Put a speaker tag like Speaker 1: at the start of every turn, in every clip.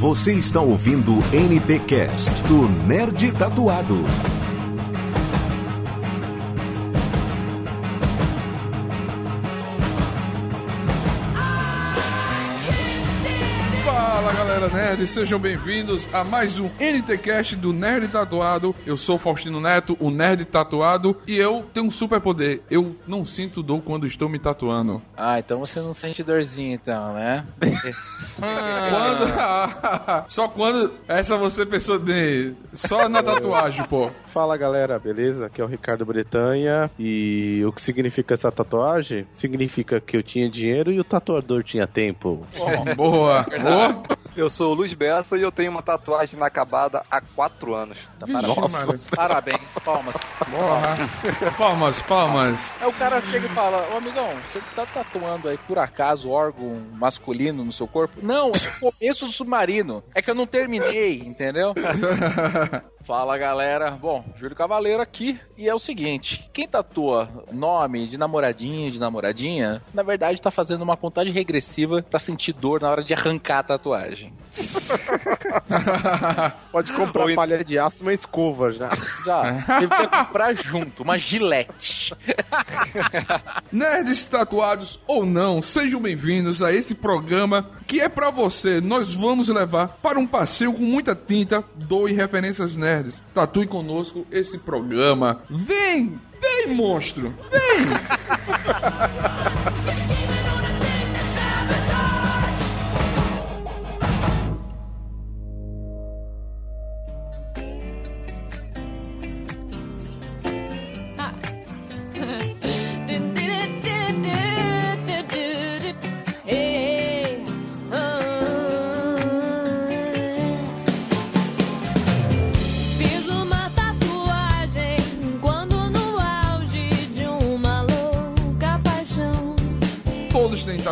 Speaker 1: Você está ouvindo o NT Cast do Nerd Tatuado.
Speaker 2: Sejam bem-vindos a mais um NTCast do Nerd Tatuado. Eu sou Faustino Neto, o Nerd Tatuado, e eu tenho um superpoder. Eu não sinto dor quando estou me tatuando.
Speaker 3: Ah, então você não sente dorzinha então, né?
Speaker 2: Quando... Só quando essa você pensou de... Só na tatuagem, pô.
Speaker 4: Fala galera, beleza? Aqui é o Ricardo Bretanha e o que significa essa tatuagem? Significa que eu tinha dinheiro e o tatuador tinha tempo.
Speaker 2: Boa. Boa.
Speaker 5: Eu sou o Luiz Bessa e eu tenho uma tatuagem inacabada há quatro anos.
Speaker 2: Vixe, Maria.
Speaker 3: Parabéns, palmas.
Speaker 2: Porra. Palmas, palmas.
Speaker 3: Aí o cara chega e fala, ô amigão, você tá tatuando aí por acaso órgão masculino no seu corpo? Não, é o começo do submarino. É que eu não terminei, entendeu? Fala galera, bom, Júlio Cavaleiro aqui e é o seguinte: quem tatua nome de namoradinho, de namoradinha, na verdade tá fazendo uma contagem regressiva pra sentir dor na hora de arrancar a tatuagem.
Speaker 4: Pode comprar
Speaker 5: Ou-
Speaker 4: palha de aço e uma escova já.
Speaker 3: Já, teve que comprar junto, uma gilete.
Speaker 2: Nerds tatuados ou não, sejam bem-vindos a esse programa que é pra você. Nós vamos levar para um passeio com muita tinta, dor e referências nerds. Tatue conosco esse programa. Vem, vem, monstro, vem!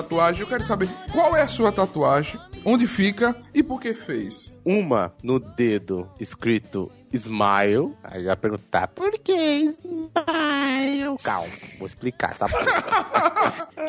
Speaker 6: tatuagem.
Speaker 2: Eu quero saber qual é a sua tatuagem, onde fica e por que fez.
Speaker 4: Uma no dedo escrito Smile. Aí já perguntar, por que Smile? Calma, vou explicar, sabe?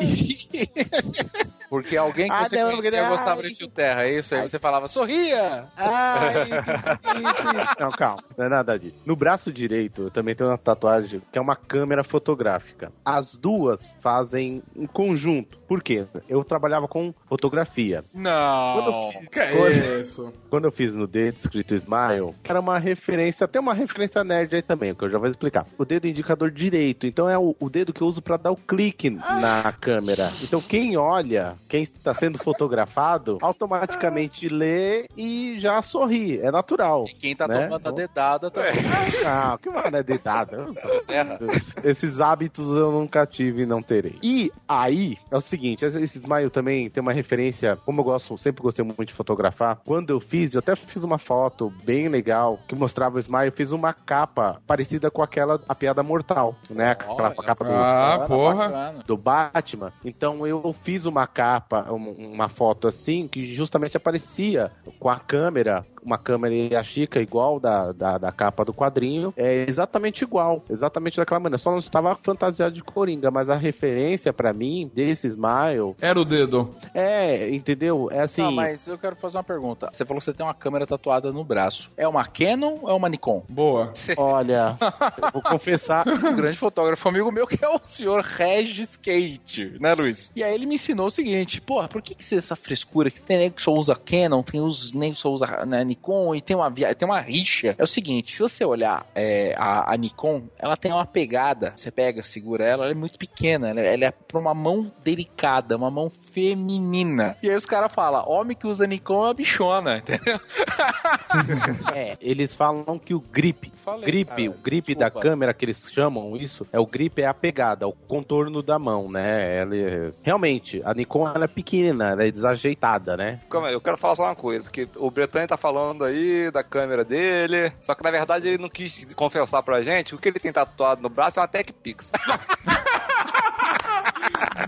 Speaker 3: Porque alguém que
Speaker 4: Ah,
Speaker 3: você
Speaker 4: não,
Speaker 3: conhecia
Speaker 4: ai.
Speaker 3: gostava de fio terra, é isso? Aí você falava, sorria!
Speaker 4: Ai. Não, calma, não é nada disso. No braço direito, eu também tenho uma tatuagem que é uma câmera fotográfica. As duas fazem em conjunto. Por quê? Eu trabalhava com fotografia.
Speaker 3: Não!
Speaker 4: Quando eu fiz,
Speaker 2: Que é isso?
Speaker 4: quando eu fiz no dedo escrito Smile, era uma referência, até uma referência nerd aí também, que eu já vou explicar. O dedo indicador direito, então é o, o dedo que eu uso pra dar o clique na câmera. Então quem olha, quem está sendo fotografado, automaticamente lê e já sorri. É natural.
Speaker 3: E quem tá
Speaker 4: né?
Speaker 3: tomando a dedada também.
Speaker 4: Não, que mano é dedada. Esses hábitos eu nunca tive e não terei. E aí, é o seguinte, esse Smile também tem uma referência, como eu gosto, sempre gostei muito de fotografar. Quando eu fiz, eu até fiz uma foto bem legal que mostrava o Smile, eu fiz uma capa parecida com aquela a piada mortal, né? Aquela
Speaker 3: Olha,
Speaker 4: capa do,
Speaker 2: Ah, porra.
Speaker 4: do Batman. Então eu fiz uma capa, um- uma foto assim, que justamente aparecia com a câmera, uma câmera e a Chica igual da, da, da capa do quadrinho. É exatamente igual, exatamente daquela maneira. Só não estava fantasiado de Coringa, mas a referência pra mim desse Smile
Speaker 2: Era o dedo.
Speaker 4: é, entendeu? É assim.
Speaker 3: Não, mas eu quero fazer uma pergunta. Você falou que você tem uma câmera tatuada no braço. É uma Canon ou é uma Nikon?
Speaker 2: Boa.
Speaker 4: Olha, eu vou confessar.
Speaker 3: Um grande fotógrafo amigo meu que é o senhor Regis Kate, né, Luiz? E aí ele me ensinou o seguinte: porra, por que, que você essa frescura que tem nego que só usa Canon, tem os nego que só usa né, Nikon e tem uma, via- tem uma rixa? É o seguinte: se você olhar é, a, a Nikon, ela tem uma pegada. Você pega, segura ela, ela é muito pequena. Ela, ela é pra uma mão delicada, uma mão feminina. E aí os caras falam: homem que usa Nikon é uma bichona, entendeu?
Speaker 4: É, eles falam que o grip,
Speaker 3: Falei,
Speaker 4: grip,
Speaker 3: cara,
Speaker 4: o grip da
Speaker 3: desculpa.
Speaker 4: câmera que eles chamam isso, é o grip é a pegada, o contorno da mão, né? Ela é- realmente, a Nikon ela é pequena, ela é desajeitada, né?
Speaker 5: Calma aí, eu quero falar só uma coisa, que o Bretanha tá falando aí da câmera dele, só que na verdade ele não quis confessar pra gente, o que ele tem tatuado no braço é uma Tech Pix.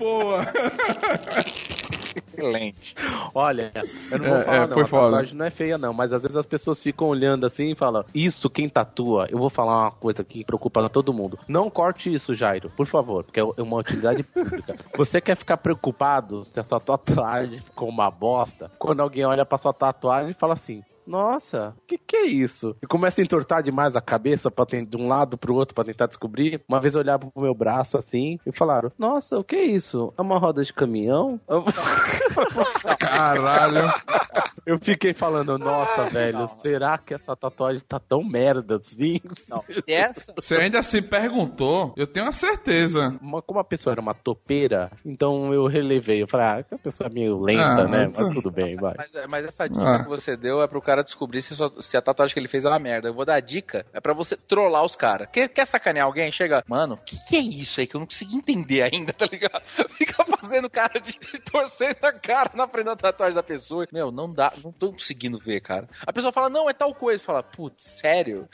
Speaker 2: Boa.
Speaker 3: Excelente.
Speaker 4: Olha, eu não vou
Speaker 2: É,
Speaker 4: falar
Speaker 2: é,
Speaker 4: não,
Speaker 2: foi
Speaker 4: a
Speaker 2: foda.
Speaker 4: tatuagem não é feia não, mas às vezes as pessoas ficam olhando assim e falam, isso quem tatua, eu vou falar uma coisa que preocupa todo mundo. Não corte isso, Jairo, por favor, porque é uma utilidade pública. Você quer ficar preocupado se a sua tatuagem ficou uma bosta, quando alguém olha pra sua tatuagem e fala assim, nossa, o que, que é isso? E começa a entortar demais a cabeça pra ter, de um lado pro outro pra tentar descobrir. Uma vez olharam pro meu braço assim e falaram: Nossa, o que é isso? É uma roda de caminhão? Eu-
Speaker 2: Caralho.
Speaker 4: Eu fiquei falando, nossa, velho, será que essa tatuagem tá tão merda assim?
Speaker 3: Não, essa.
Speaker 2: Você ainda se perguntou, eu tenho a certeza.
Speaker 4: Uma- como a pessoa era uma topeira, então eu relevei. Eu falei, ah, a pessoa é meio lenta,
Speaker 2: Ah,
Speaker 4: né? Mas tudo bem, vai.
Speaker 3: Mas, mas essa dica
Speaker 2: Ah.
Speaker 3: que você deu é pro cara descobrir se, se a tatuagem que ele fez é uma merda. Eu vou dar a dica, é pra você trollar os caras. Quer, quer sacanear alguém? Chega, mano, o que, que é isso aí que eu não consegui entender ainda, tá ligado? Fica fazendo cara de torcendo a cara na frente da tatuagem da pessoa. Meu, não dá, não tô conseguindo ver, cara. A pessoa fala, não, é tal coisa. Fala, putz, sério?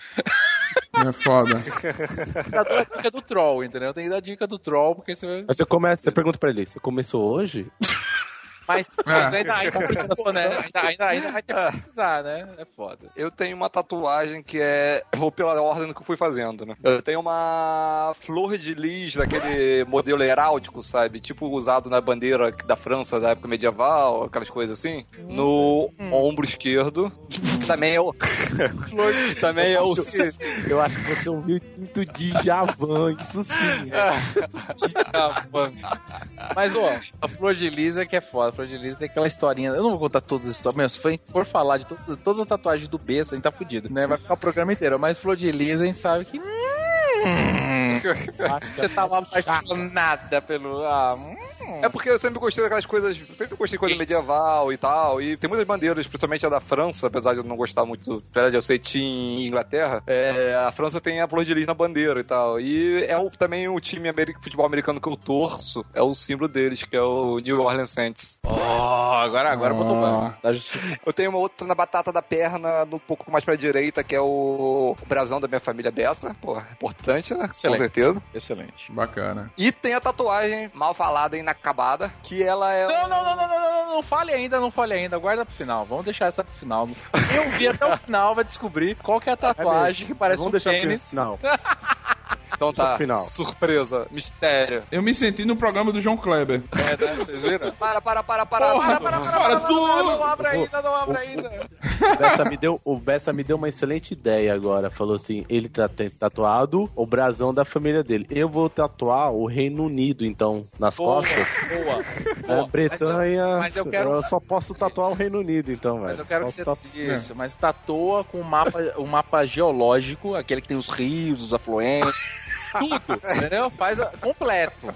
Speaker 2: É foda.
Speaker 3: A dica do troll, entendeu? Tem que dar a dica do troll, porque você vai.
Speaker 4: Aí você começa, você pergunta pra ele, você começou hoje?
Speaker 3: Mas, mas ainda, ainda, ainda, né? ainda, ainda, ainda vai ter que precisar, né? É foda.
Speaker 5: Eu tenho uma tatuagem que é. Vou pela ordem que eu fui fazendo, né? Eu tenho uma flor de lis daquele modelo heráldico, sabe? Tipo usado na bandeira da França da época medieval, aquelas coisas assim. No ombro esquerdo. Também é o. também é o.
Speaker 4: Eu acho que você ouviu muito Djavan, isso sim.
Speaker 3: Mas, ó, a Flor de Lisa que é foda. A Flor de Lisa tem aquela historinha. Eu não vou contar todas as histórias. Meu, se for- for falar de to- todas as tatuagens do besta, a gente tá fudido, né? Vai ficar o programa inteiro. Mas Flor de Lisa, a gente sabe que. hum, Você tava apaixonada pelo. Ah, hum.
Speaker 5: É porque eu sempre gostei daquelas coisas. Sempre gostei de coisa medieval e tal. E tem muitas bandeiras, principalmente a da França, apesar de eu não gostar muito. Apesar de eu ser Team Inglaterra, é, a França tem a flor de lis na bandeira e tal. E é o- também o time americano, futebol americano que eu torço. É o símbolo deles, que é o New Orleans Saints.
Speaker 3: Oh, agora, agora botou
Speaker 2: Ah.
Speaker 3: banho. Tá justificado.
Speaker 5: Eu tenho uma outra na batata da perna, um pouco mais pra direita, que é o, o brasão da minha família Bessa. Pô, importante, né?
Speaker 3: Excelente.
Speaker 5: Com certeza.
Speaker 3: Excelente.
Speaker 2: Bacana.
Speaker 5: E tem a tatuagem mal falada e inacabada, que ela é.
Speaker 3: Não, não, não, não, não, não, não, não fale ainda, não fale ainda. Guarda pro final. Vamos deixar essa pro final. Quem ouvir até o final vai descobrir qual que é a tatuagem que parece
Speaker 4: Vamos
Speaker 3: um
Speaker 4: deixar
Speaker 3: pênis.
Speaker 4: Não,
Speaker 5: Então tá.
Speaker 4: Final.
Speaker 5: Surpresa, mistério.
Speaker 2: Eu me senti no programa do João Kleber.
Speaker 3: É, né? Vocês viram?
Speaker 5: Para, para, para, para.
Speaker 2: Porra,
Speaker 5: para,
Speaker 2: para, para,
Speaker 3: Não
Speaker 2: tudo!
Speaker 3: abre ainda, não abre ainda.
Speaker 4: o Bessa me deu, o Bessa me deu uma excelente ideia agora. Falou assim: ele tá tatuado o brasão da família dele. Eu vou tatuar o Reino Unido, então, nas
Speaker 3: Boa,
Speaker 4: costas.
Speaker 3: boa.
Speaker 4: É,
Speaker 3: Boa.
Speaker 4: Bretanha.
Speaker 3: Mas eu- mas eu quero-
Speaker 4: só posso tatuar o Reino Unido, então, velho.
Speaker 3: Mas eu quero que
Speaker 4: Posso
Speaker 3: você.
Speaker 4: tatu-
Speaker 3: Isso, mas tatua com o mapa, o mapa geológico, aquele que tem os rios, os afluentes. Tudo, entendeu? Faz a- completo.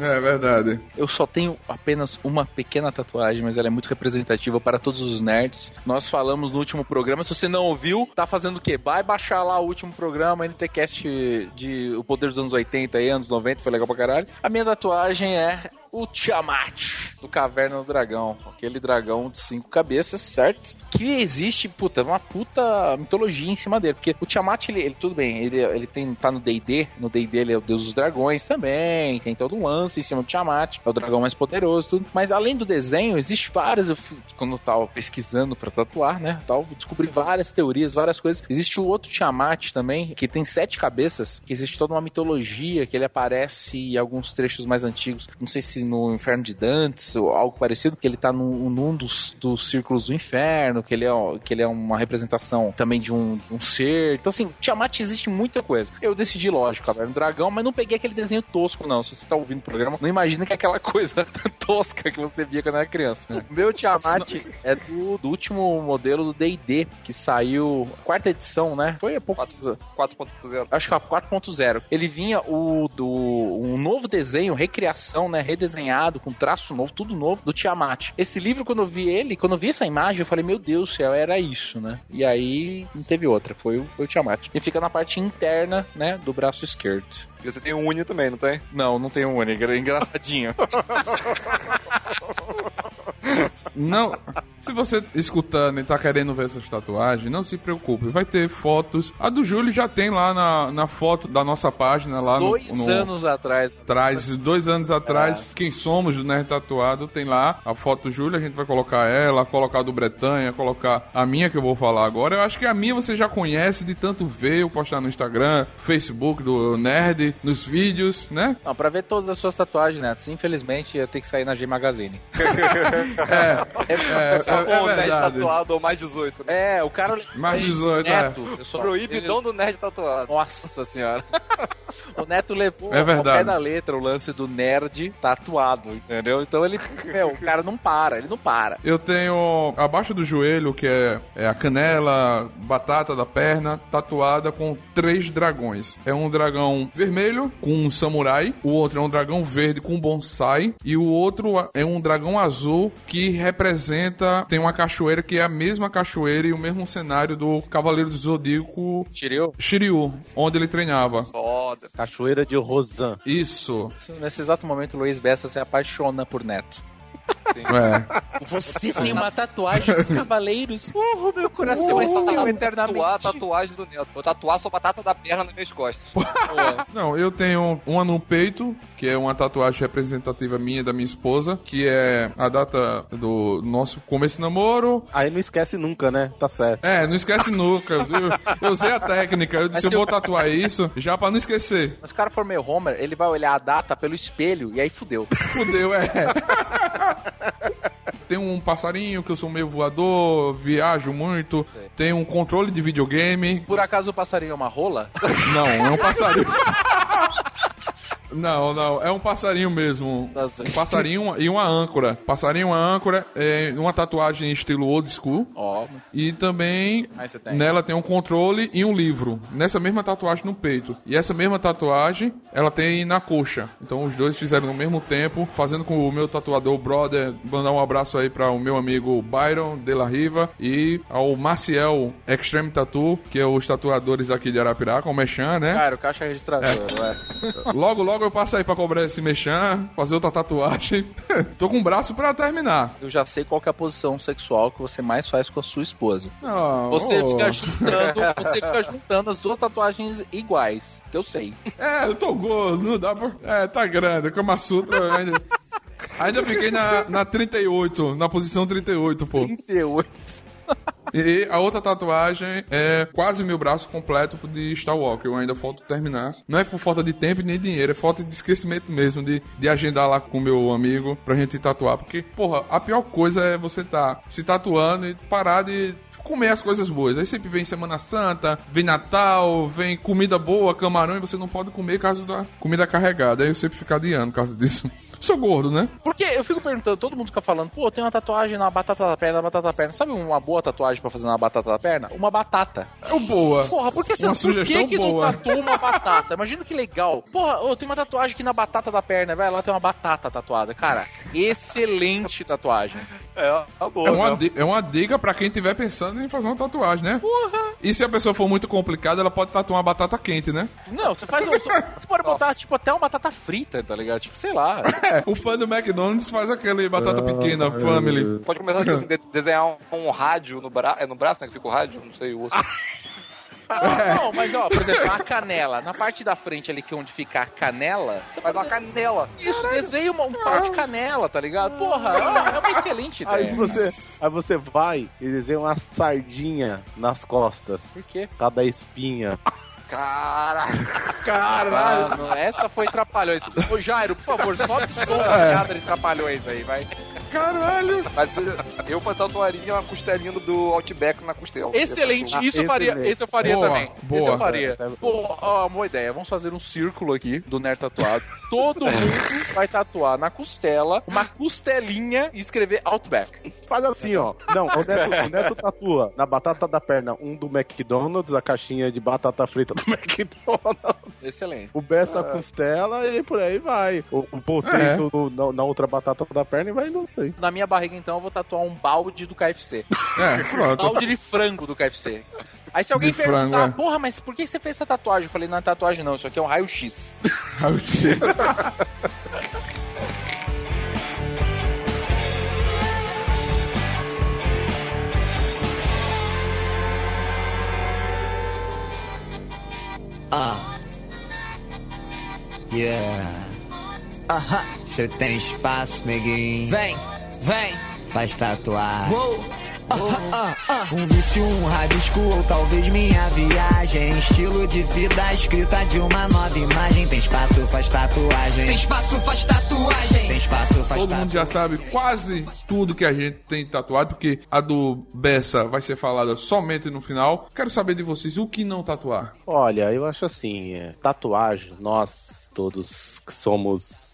Speaker 2: É verdade.
Speaker 3: Eu só tenho apenas uma pequena tatuagem, mas ela é muito representativa para todos os nerds. Nós falamos no último programa. Se você não ouviu, tá fazendo o quê? Vai baixar lá o último programa, NTCast de O Poder dos Anos 80 e anos 90, foi legal pra caralho. A minha tatuagem é o Tiamat, do Caverna do Dragão. Aquele dragão de cinco cabeças, certo? Que existe, puta, uma puta mitologia em cima dele. Porque o Tiamat, ele, ele- tudo bem, ele, ele tem, tá no D&D, no D&D ele é o deus dos dragões também, tem todo um lance em cima do Tiamat, é o dragão mais poderoso, tudo. Mas além do desenho, existe várias, eu quando eu tava pesquisando pra tatuar, né, tal, descobri várias teorias, várias coisas. Existe o outro Tiamat também, que tem sete cabeças, que existe toda uma mitologia, que ele aparece em alguns trechos mais antigos, não sei se no Inferno de Dantes ou algo parecido, que ele tá num, num dos, dos círculos do inferno, que ele é, que ele é uma representação também de um, um ser. Então, assim, Tiamat existe muita coisa. Eu decidi, lógico, Caverna do Dragão, mas não peguei aquele desenho tosco, não. Se você tá ouvindo o programa, não imagina que é aquela coisa tosca que você via quando era criança. O meu Tiamat é do, do último modelo do D&D, que saiu, quarta edição, né? Foi há pouco...
Speaker 5: 4.0.
Speaker 3: Acho que é a 4.0. Ele vinha o do um novo desenho, recriação, né, redesenhado com traço novo, tudo novo do Tiamat. Esse livro quando eu vi ele, quando eu vi essa imagem, eu falei, meu Deus do céu, era isso, né? E aí não teve outra, foi o, foi o Tiamat. E fica na parte interna, né, do braço esquerdo.
Speaker 5: E você tem um Uni também, não tem?
Speaker 3: Não, não tem um é engraçadinho.
Speaker 2: Não, Se você escutando e tá querendo ver essas tatuagens, não se preocupe, vai ter fotos. A do Júlio já tem lá na, na foto da nossa página lá
Speaker 3: Dois
Speaker 2: no,
Speaker 3: anos atrás.
Speaker 2: atrás, dois anos atrás, quem somos do Nerd Tatuado, tem lá a foto do Júlio, a gente vai colocar ela, colocar a do Bretanha, colocar a minha que eu vou falar agora. Eu acho que a minha você já conhece de tanto ver, eu postar no Instagram, Facebook do Nerd, nos vídeos, né?
Speaker 3: Não, pra ver todas as suas tatuagens, Neto, infelizmente eu tenho que sair na G Magazine.
Speaker 2: É, é,
Speaker 5: Só com
Speaker 2: é
Speaker 5: o nerd tatuado ou mais 18, né?
Speaker 3: É, o cara...
Speaker 2: Mais 18, é.
Speaker 3: Neto, só-
Speaker 5: Proibidão do nerd tatuado.
Speaker 3: Nossa senhora. o Neto levou
Speaker 2: É
Speaker 3: ao
Speaker 2: verdade.
Speaker 3: pé da letra o lance do nerd tatuado, entendeu? Então ele, meu, o cara não para, ele não para.
Speaker 2: Eu tenho abaixo do joelho, que é, é a canela, batata da perna, tatuada com três dragões. É um dragão vermelho com um samurai, o outro é um dragão verde com um bonsai, e o outro é um dragão azul que representa. Tem uma cachoeira que é a mesma cachoeira e o mesmo cenário do Cavaleiro do Zodíaco
Speaker 3: Shiryu,
Speaker 2: Shiryu, onde ele treinava.
Speaker 5: Foda.
Speaker 4: Cachoeira de Rosan.
Speaker 2: Isso.
Speaker 3: nesse exato momento o Luiz Bessa se apaixona por Neto.
Speaker 2: É.
Speaker 3: Você tem uma tatuagem dos cavaleiros? Uh, meu coração vai ser
Speaker 5: Tatuar
Speaker 3: eternamente.
Speaker 5: tatuagem do Neto. Vou tatuar sua batata da perna nas minhas costas.
Speaker 2: Não, eu tenho uma no peito, que é uma tatuagem representativa minha e da minha esposa, que é a data do nosso começo de namoro.
Speaker 4: Aí não esquece nunca, né? Tá certo.
Speaker 2: É, não esquece nunca. Eu, eu usei a técnica, eu disse, eu vou
Speaker 3: eu-
Speaker 2: tatuar isso já pra não esquecer.
Speaker 3: Mas o cara for meio Homer, ele vai olhar a data pelo espelho e aí fudeu.
Speaker 2: Fudeu, é. Tem um passarinho que eu sou meio voador, viajo muito. Tem um controle de videogame.
Speaker 3: Por acaso o passarinho é uma rola?
Speaker 2: Não, é um passarinho. Não, não, é um passarinho mesmo.
Speaker 3: Nossa.
Speaker 2: Um passarinho e uma âncora. Passarinho e uma âncora, é uma tatuagem estilo old school.
Speaker 3: Ó,
Speaker 2: E também
Speaker 3: tem.
Speaker 2: nela tem um controle e um livro. Nessa mesma tatuagem no peito. E essa mesma tatuagem ela tem na coxa. Então os dois fizeram no mesmo tempo, fazendo com o meu tatuador brother. Mandar um abraço aí para o meu amigo Byron de la Riva e ao Maciel Extreme Tattoo, que é os tatuadores aqui de Arapiraca, o Mechan, né?
Speaker 3: cara, o caixa registrador, ué.
Speaker 2: Logo, logo eu passo aí pra cobrar esse Mechan, fazer outra tatuagem. Tô com o braço pra terminar.
Speaker 3: Eu já sei qual é a posição sexual que você mais faz com a sua esposa. Você
Speaker 2: ô.
Speaker 3: fica juntando, você fica juntando as duas tatuagens iguais, que eu sei.
Speaker 2: É, eu tô gordo, não dá pra. É, tá grande. Kama Sutra ainda. Ainda fiquei na, na 38, na posição 38, pô.
Speaker 3: 38.
Speaker 2: E a outra tatuagem é quase meu braço completo de Star Walker. Eu ainda falta terminar. Não é por falta de tempo nem dinheiro, é falta de esquecimento mesmo, de, de agendar lá com meu amigo pra gente tatuar. Porque, porra, a pior coisa é você tá se tatuando e parar de comer as coisas boas. Aí sempre vem Semana Santa, vem Natal, vem comida boa, camarão, e você não pode comer causa da comida carregada. Aí eu sempre fico adiando por causa disso. Sou gordo, né?
Speaker 3: Porque eu fico perguntando, todo mundo fica falando, pô, tem uma tatuagem na batata da perna, na batata da perna. Sabe uma boa tatuagem pra fazer na batata da perna? Uma batata.
Speaker 2: É boa.
Speaker 3: Porra, por que você
Speaker 2: Uma
Speaker 3: por
Speaker 2: sugestão
Speaker 3: que, que
Speaker 2: boa.
Speaker 3: não tatua uma batata? Imagina que legal. Porra, ô, tem uma tatuagem aqui na batata da perna, velho. Lá tem uma batata tatuada. Cara, excelente tatuagem.
Speaker 5: É, tá boa.
Speaker 2: É uma,
Speaker 5: né?
Speaker 2: é uma dica pra quem tiver pensando em fazer uma tatuagem, né? Porra! E se a pessoa for muito complicada, ela pode tatuar uma batata quente, né?
Speaker 3: Não, você faz um. Você pode botar, tipo, até uma batata frita, tá ligado? Tipo, sei lá.
Speaker 2: O fã do McDonald's faz aquele batata pequena, family.
Speaker 5: Pode começar tipo, assim, de- desenhar um, um rádio no braço. É no braço, né? Que fica o rádio? Não sei, o osso.
Speaker 3: Não, não, mas ó, por exemplo, a canela. Na parte da frente ali, que é onde fica a canela, você
Speaker 5: Faz uma canela.
Speaker 3: Isso, desenha um pau de canela, tá ligado? Porra, é uma, é excelente
Speaker 4: Aí
Speaker 3: ideia.
Speaker 4: você, aí você vai e desenha uma sardinha nas costas.
Speaker 3: Por quê?
Speaker 4: Cada espinha.
Speaker 5: Caralho.
Speaker 3: Mano, essa foi Trapalhões. Ô, Jairo, por favor, sobe o som da piada de Trapalhões aí, vai.
Speaker 2: Caralho!
Speaker 5: Mas eh, eu tatuaria uma costelinha do Outback na costela.
Speaker 3: Excelente,
Speaker 4: Ah,
Speaker 3: isso eu faria, esse eu faria
Speaker 2: Boa,
Speaker 3: também.
Speaker 2: boa.
Speaker 3: Esse eu faria.
Speaker 4: É-
Speaker 3: Pô, ó, boa ideia. Vamos fazer um círculo aqui do Nerd tatuado. Todo mundo vai tatuar na costela uma costelinha e escrever Outback.
Speaker 4: Faz assim, ó. Não, o Neto, o Neto tatua na batata da perna um do McDonald's, a caixinha de batata frita do McDonald's.
Speaker 3: Excelente.
Speaker 4: O Bessa a costela e por aí vai. O, o potato no- na, na outra batata da perna e vai não
Speaker 3: na minha barriga, então, eu vou tatuar um balde do KFC.
Speaker 2: É, pronto.
Speaker 3: Um balde de frango do KFC. Aí se alguém
Speaker 2: de
Speaker 3: perguntar, frango,
Speaker 2: é.
Speaker 3: porra, mas por que você fez essa tatuagem? Eu falei, não é tatuagem não, isso aqui é um raio-x. Raio-x.
Speaker 7: Ah. Yeah. Aham. Cê tem espaço, neguinho. Vem, vem. Faz tatuar. Um vício, um rabisco ou talvez minha viagem. Estilo de vida escrita de uma nova imagem. Tem espaço, faz tatuagem. Tem espaço, faz tatuagem. Tem espaço, faz
Speaker 2: Todo mundo já sabe quase tudo que a gente tem tatuado, porque a do Bessa vai ser falada somente no final. Quero saber de vocês o que não tatuar.
Speaker 4: Olha, eu acho assim, é, tatuagem, nós todos que somos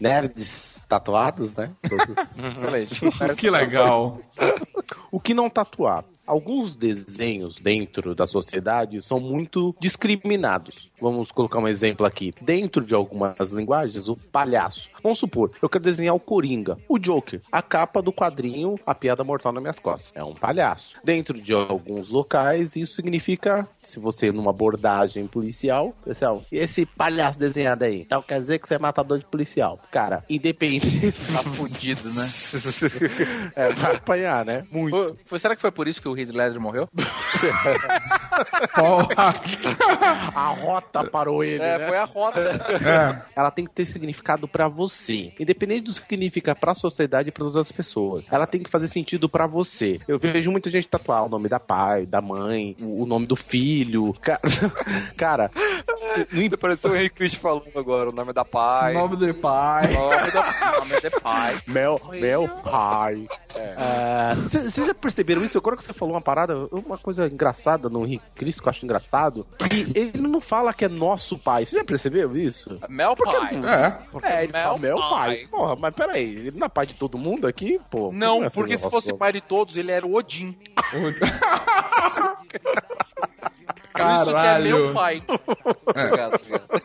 Speaker 4: nerds tatuados, né? Todos.
Speaker 3: Excelente.
Speaker 2: Que legal.
Speaker 4: o que não tatuar? Alguns desenhos dentro da sociedade são muito discriminados. Vamos colocar um exemplo aqui. Dentro de algumas linguagens, o palhaço. Vamos supor, eu quero desenhar o Coringa, o Joker, a capa do quadrinho A Piada Mortal nas Minhas Costas. É um palhaço. Dentro de alguns locais, isso significa, se você numa abordagem policial, pessoal, e esse palhaço desenhado aí? Então quer dizer que você é matador de policial. Cara, independente.
Speaker 3: Tá fudido, né?
Speaker 4: é, vai apanhar, né? Muito.
Speaker 3: Foi- foi- será que foi por isso que o Heath Ledger morreu?
Speaker 4: A rota parou ele,
Speaker 3: É,
Speaker 4: né?
Speaker 3: foi a rota.
Speaker 2: É.
Speaker 4: Ela tem que ter significado pra você, independente do que significa pra sociedade e para outras pessoas. Ela tem que fazer sentido pra você. Eu vejo muita gente tatuar o nome da pai, da mãe, o o nome do filho. Ca- Cara, não
Speaker 5: Você pareceu o Henrique Cristo falando agora, o nome da pai.
Speaker 2: Nome de pai.
Speaker 3: Nome do nome de pai.
Speaker 4: Meu, meu pai. Vocês já perceberam isso? Agora que você falou uma parada, uma coisa engraçada no Henrique Cristo, que eu acho engraçado, que ele não fala que é nosso pai. Você já percebeu isso?
Speaker 3: Mel pai.
Speaker 2: É.
Speaker 4: É, ele fala
Speaker 3: Meu
Speaker 4: meu pai.
Speaker 3: pai.
Speaker 4: Porra, mas peraí, ele não é pai de todo mundo aqui? Pô,
Speaker 3: Não,
Speaker 4: é esse
Speaker 3: porque se fosse pai de todos, ele era o Odin. Por isso que é
Speaker 2: Caralho.
Speaker 3: meu pai. Obrigado, obrigado.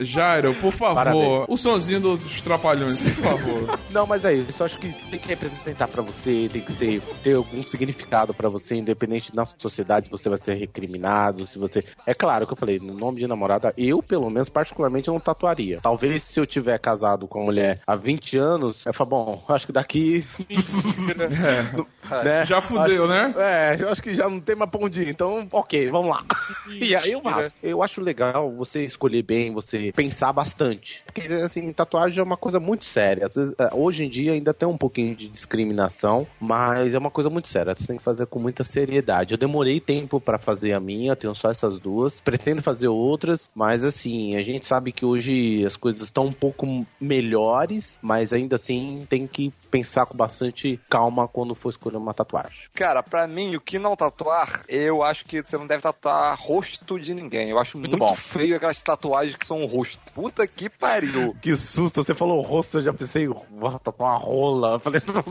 Speaker 2: Jairo, por favor,
Speaker 4: Parabéns.
Speaker 2: o sonzinho dos trapalhões, por favor.
Speaker 4: Não, mas é isso. Eu acho que tem que representar pra você, tem que ser, ter algum significado pra você, independente na sociedade, você vai ser recriminado, se você... É claro que eu falei, no nome de namorada, eu, pelo menos, particularmente, não tatuaria. Talvez se eu tiver casado com uma mulher há 20 anos, eu falo, bom, acho que daqui... né?
Speaker 2: Já fudeu, né?
Speaker 4: É, eu acho que já não tem mais pra onde ir, então, ok, vamos lá. e aí eu. Eu acho legal você escolher bem, você pensar bastante. Porque, assim, tatuagem é uma coisa muito séria. Vezes, é, hoje em dia ainda tem um pouquinho de discriminação, mas é uma coisa muito séria. Você tem que fazer com muita seriedade. Eu demorei tempo pra fazer a minha, tenho só essas duas. Pretendo fazer outras, mas assim, a gente sabe que hoje as coisas estão um pouco melhores, mas ainda assim tem que pensar com bastante calma quando for escolher uma tatuagem.
Speaker 5: Cara, pra mim, o que não tatuar, eu acho que você não deve tatuar rosto de ninguém. Eu acho muito,
Speaker 3: bom.
Speaker 5: feio aquelas tatuagens que são um rosto. Puta que pariu.
Speaker 4: Que susto, você falou rosto, eu já pensei, vou tatuar uma rola. Eu falei, não,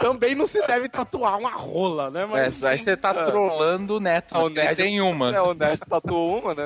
Speaker 4: também não se deve tatuar uma rola, né?
Speaker 3: É,
Speaker 4: Mas
Speaker 3: aí você tá trolando o Neto.
Speaker 5: É, o Nerd-
Speaker 3: tem uma.
Speaker 5: É, o Nerd tatuou uma, né?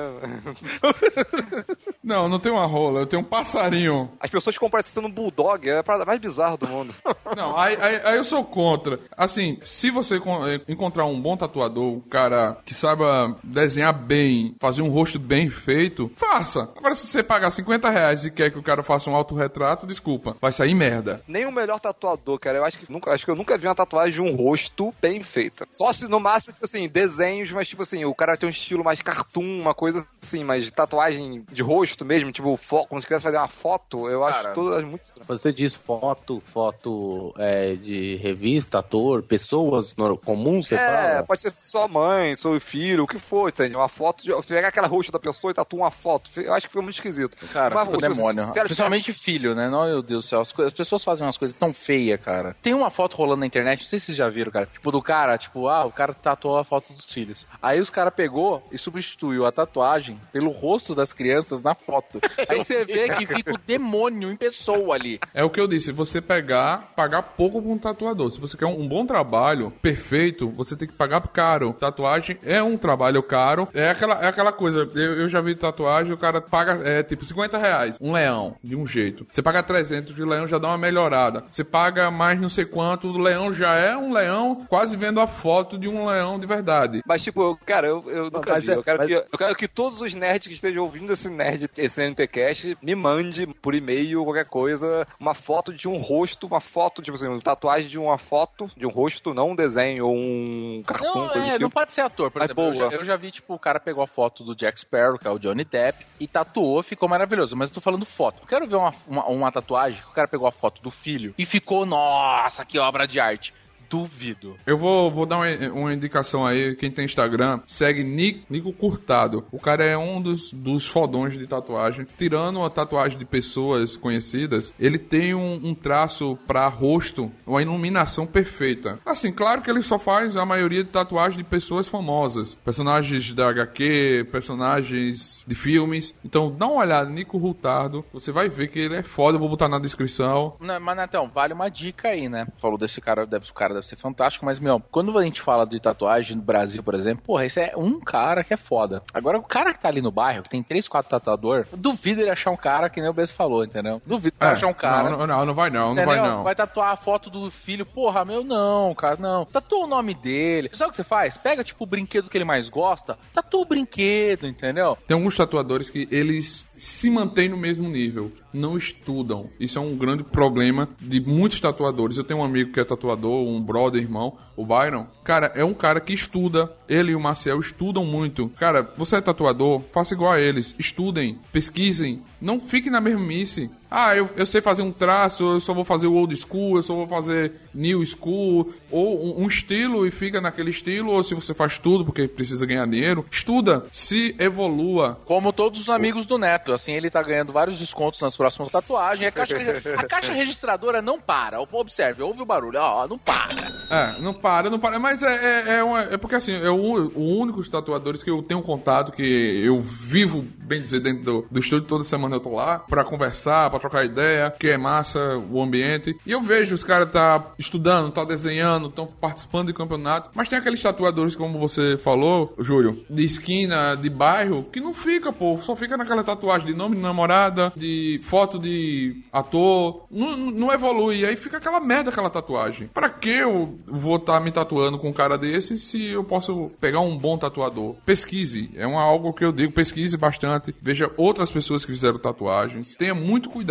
Speaker 2: Não, não tem uma rola, eu tenho um passarinho.
Speaker 5: As pessoas ficam parecendo um bulldog, é a parada mais bizarra do mundo.
Speaker 2: Não, aí, aí- aí eu sou contra. Assim, se você eh, encontrar um bom tatuador, um cara que saiba desenhar bem, fazer um rosto bem feito, faça. Agora, se você pagar 50 reais e quer que o cara faça um autorretrato, desculpa, vai sair merda.
Speaker 5: Nem o melhor tatuador, cara. Eu acho que nunca, acho que eu nunca vi uma tatuagem de um rosto bem feita. Só se no máximo, tipo assim, desenhos, mas tipo assim, o cara tem um estilo mais cartoon, uma coisa assim, mas tatuagem de rosto mesmo, tipo, fo- como se quisesse fazer uma foto, eu acho
Speaker 3: Cara,
Speaker 5: todas muito estranhas.
Speaker 4: você diz foto, foto é, de revista, ator, pessoas comuns, você
Speaker 5: É,
Speaker 4: fala?
Speaker 5: pode ser sua mãe, seu filho, o que for, entende? Uma foto, de, você pega aquela rosto da pessoa e tatua uma foto. Eu acho que foi muito esquisito.
Speaker 3: Cara,
Speaker 5: Mas,
Speaker 3: foi o
Speaker 5: tipo,
Speaker 3: demônio.
Speaker 5: se
Speaker 3: Principalmente filho, né? Não, meu Deus do céu. As, as pessoas fazem umas coisas tão feias, cara. Tem uma foto rolando na internet, não sei se vocês já viram, cara. Tipo, do cara, tipo, ah, o cara tatuou a foto dos filhos. Aí os cara pegou e substituiu a tatuagem pelo rosto das crianças na foto. Aí você vê que fica o demônio em pessoa ali.
Speaker 2: É o que eu disse, você pegar, pagar pouco pra um tatuador. Se você quer um, um bom trabalho, perfeito, você tem que pagar caro. Tatuagem é um trabalho caro. É aquela, é aquela coisa, eu, eu já vi tatuagem, o cara paga, é tipo 50 reais, um leão, de um jeito. Você paga 300 de leão, já dá uma melhorada. Você paga mais não sei quanto, o leão já é um leão, quase vendo a foto de um leão de verdade.
Speaker 5: Mas, tipo, eu- cara, eu, eu nunca
Speaker 4: Mas
Speaker 5: vi.
Speaker 4: é-
Speaker 5: eu, quero
Speaker 4: mas-
Speaker 5: que, eu quero que todos os nerds que estejam ouvindo esse nerd esse, NTCast, me mande por e-mail, qualquer coisa, uma foto de um rosto, uma foto, tipo assim, uma tatuagem de uma foto, de um rosto, não um desenho ou um cartoon,
Speaker 3: Não, é,
Speaker 5: tipo.
Speaker 3: não pode ser ator. Por
Speaker 5: Mas
Speaker 3: exemplo, eu já,
Speaker 5: boa.
Speaker 3: eu já vi, tipo, o cara pegou a foto do Jack Sparrow, que é o Johnny Depp, e tatuou, ficou maravilhoso. Mas eu tô falando foto. Eu quero ver uma, uma, uma tatuagem que o cara pegou a foto do filho e ficou, nossa, que obra de arte. Duvido.
Speaker 2: Eu vou, vou dar uma, uma indicação aí. Quem tem Instagram, segue Nico, Nico Curtado. O cara é um dos, dos fodões de tatuagem. Tirando a tatuagem de pessoas conhecidas, ele tem um, um traço pra rosto, uma iluminação perfeita. Assim, claro que ele só faz a maioria de tatuagem de pessoas famosas. Personagens da HQ, personagens de filmes. Então dá uma olhada, Nico Curtado. Você vai ver que ele é foda. Eu vou botar na descrição.
Speaker 3: Não, mas, Netão, vale uma dica aí, né? Falou desse cara, deve, o cara deve ser fantástico, mas, meu, quando a gente fala de tatuagem no Brasil, por exemplo, porra, esse é um cara que é foda. Agora, o cara que tá ali no bairro, que tem três, quatro tatuador, duvido ele achar um cara que nem o Bess falou, entendeu? Duvido ele
Speaker 2: É,
Speaker 3: achar um cara.
Speaker 2: Não, não, não vai não, não vai não.
Speaker 3: Vai tatuar a foto do filho. Porra, meu, não, cara, não. Tatua o nome dele. Sabe o que você faz? Pega, tipo, o brinquedo que ele mais gosta, tatua o brinquedo, entendeu?
Speaker 2: Tem alguns tatuadores que eles se mantêm no mesmo nível, não estudam. Isso é um grande problema de muitos tatuadores. Eu tenho um amigo que é tatuador, um brother, irmão, o Byron. Cara, é um cara que estuda. Ele e o Marcel estudam muito. Cara, você é tatuador, faça igual a eles. Estudem, pesquisem. Não fique na mesmice. Ah, eu, eu sei fazer um traço, eu só vou fazer o old school, eu só vou fazer new school, ou um, um estilo e fica naquele estilo, ou se você faz tudo porque precisa ganhar dinheiro, estuda, se evolua.
Speaker 3: Como todos os amigos do Neto. Assim, ele tá ganhando vários descontos nas próximas tatuagens. A caixa, a caixa registradora não para. Observe, ouve o barulho. Ó, não para.
Speaker 2: É, não para, não para. Mas é, é, é, uma- é porque assim, é o, o único dos tatuadores que eu tenho contato, que eu vivo, bem dizer, dentro do, do estúdio, toda semana eu tô lá, pra conversar, pra trocar ideia, que é massa o ambiente. E eu vejo os caras tá estudando, tá desenhando, estão participando de campeonato. Mas tem aqueles tatuadores, como você falou, Júlio, de esquina, de bairro, que não fica, pô. Só fica naquela tatuagem de nome de namorada, de foto de ator. Não, não evolui. Aí fica aquela merda aquela tatuagem. Pra que eu vou estar me tatuando com um cara desse se eu posso pegar um bom tatuador? Pesquise. É uma, algo que eu digo, pesquise bastante. Veja outras pessoas que fizeram tatuagens. Tenha muito cuidado.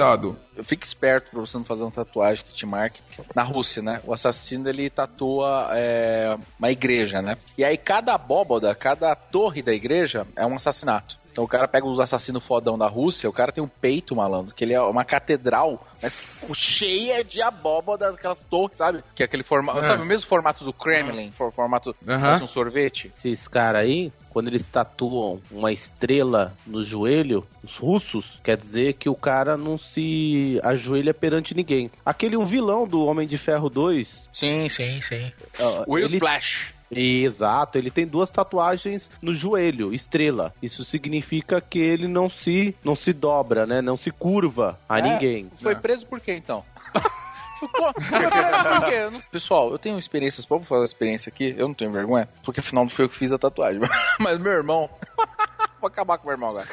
Speaker 3: Fique esperto pra você não fazer uma tatuagem que te marque. Na Rússia, né? O assassino ele tatua é, uma igreja, né? E aí cada abóboda, cada torre da igreja é um assassinato. Então o cara pega os assassinos fodão da Rússia, o cara tem um peito malandro, que ele é uma catedral, mas cheia de abóboda, aquelas torres, sabe? Que é aquele formato,
Speaker 2: É.
Speaker 3: sabe o mesmo formato do Kremlin, for- formato
Speaker 2: Aham.
Speaker 3: parece um sorvete.
Speaker 4: Esses caras aí, quando eles tatuam uma estrela no joelho, os russos, quer dizer que o cara não se ajoelha perante ninguém. Aquele um vilão do Homem de Ferro 2.
Speaker 3: Sim, sim, sim.
Speaker 4: ah,
Speaker 3: Will
Speaker 4: ele-
Speaker 3: Flash.
Speaker 4: Exato, ele tem duas tatuagens no joelho, estrela. Isso significa que ele não se não se dobra, né? Não se curva a
Speaker 3: É,
Speaker 4: ninguém.
Speaker 3: Foi
Speaker 2: É.
Speaker 3: preso por quê, então? Ficou. Eu não- Pessoal, eu tenho experiências. Fazer a experiência aqui? Eu não tenho vergonha, porque afinal não foi eu que fiz a tatuagem. Mas meu irmão. Vou acabar com o meu irmão agora.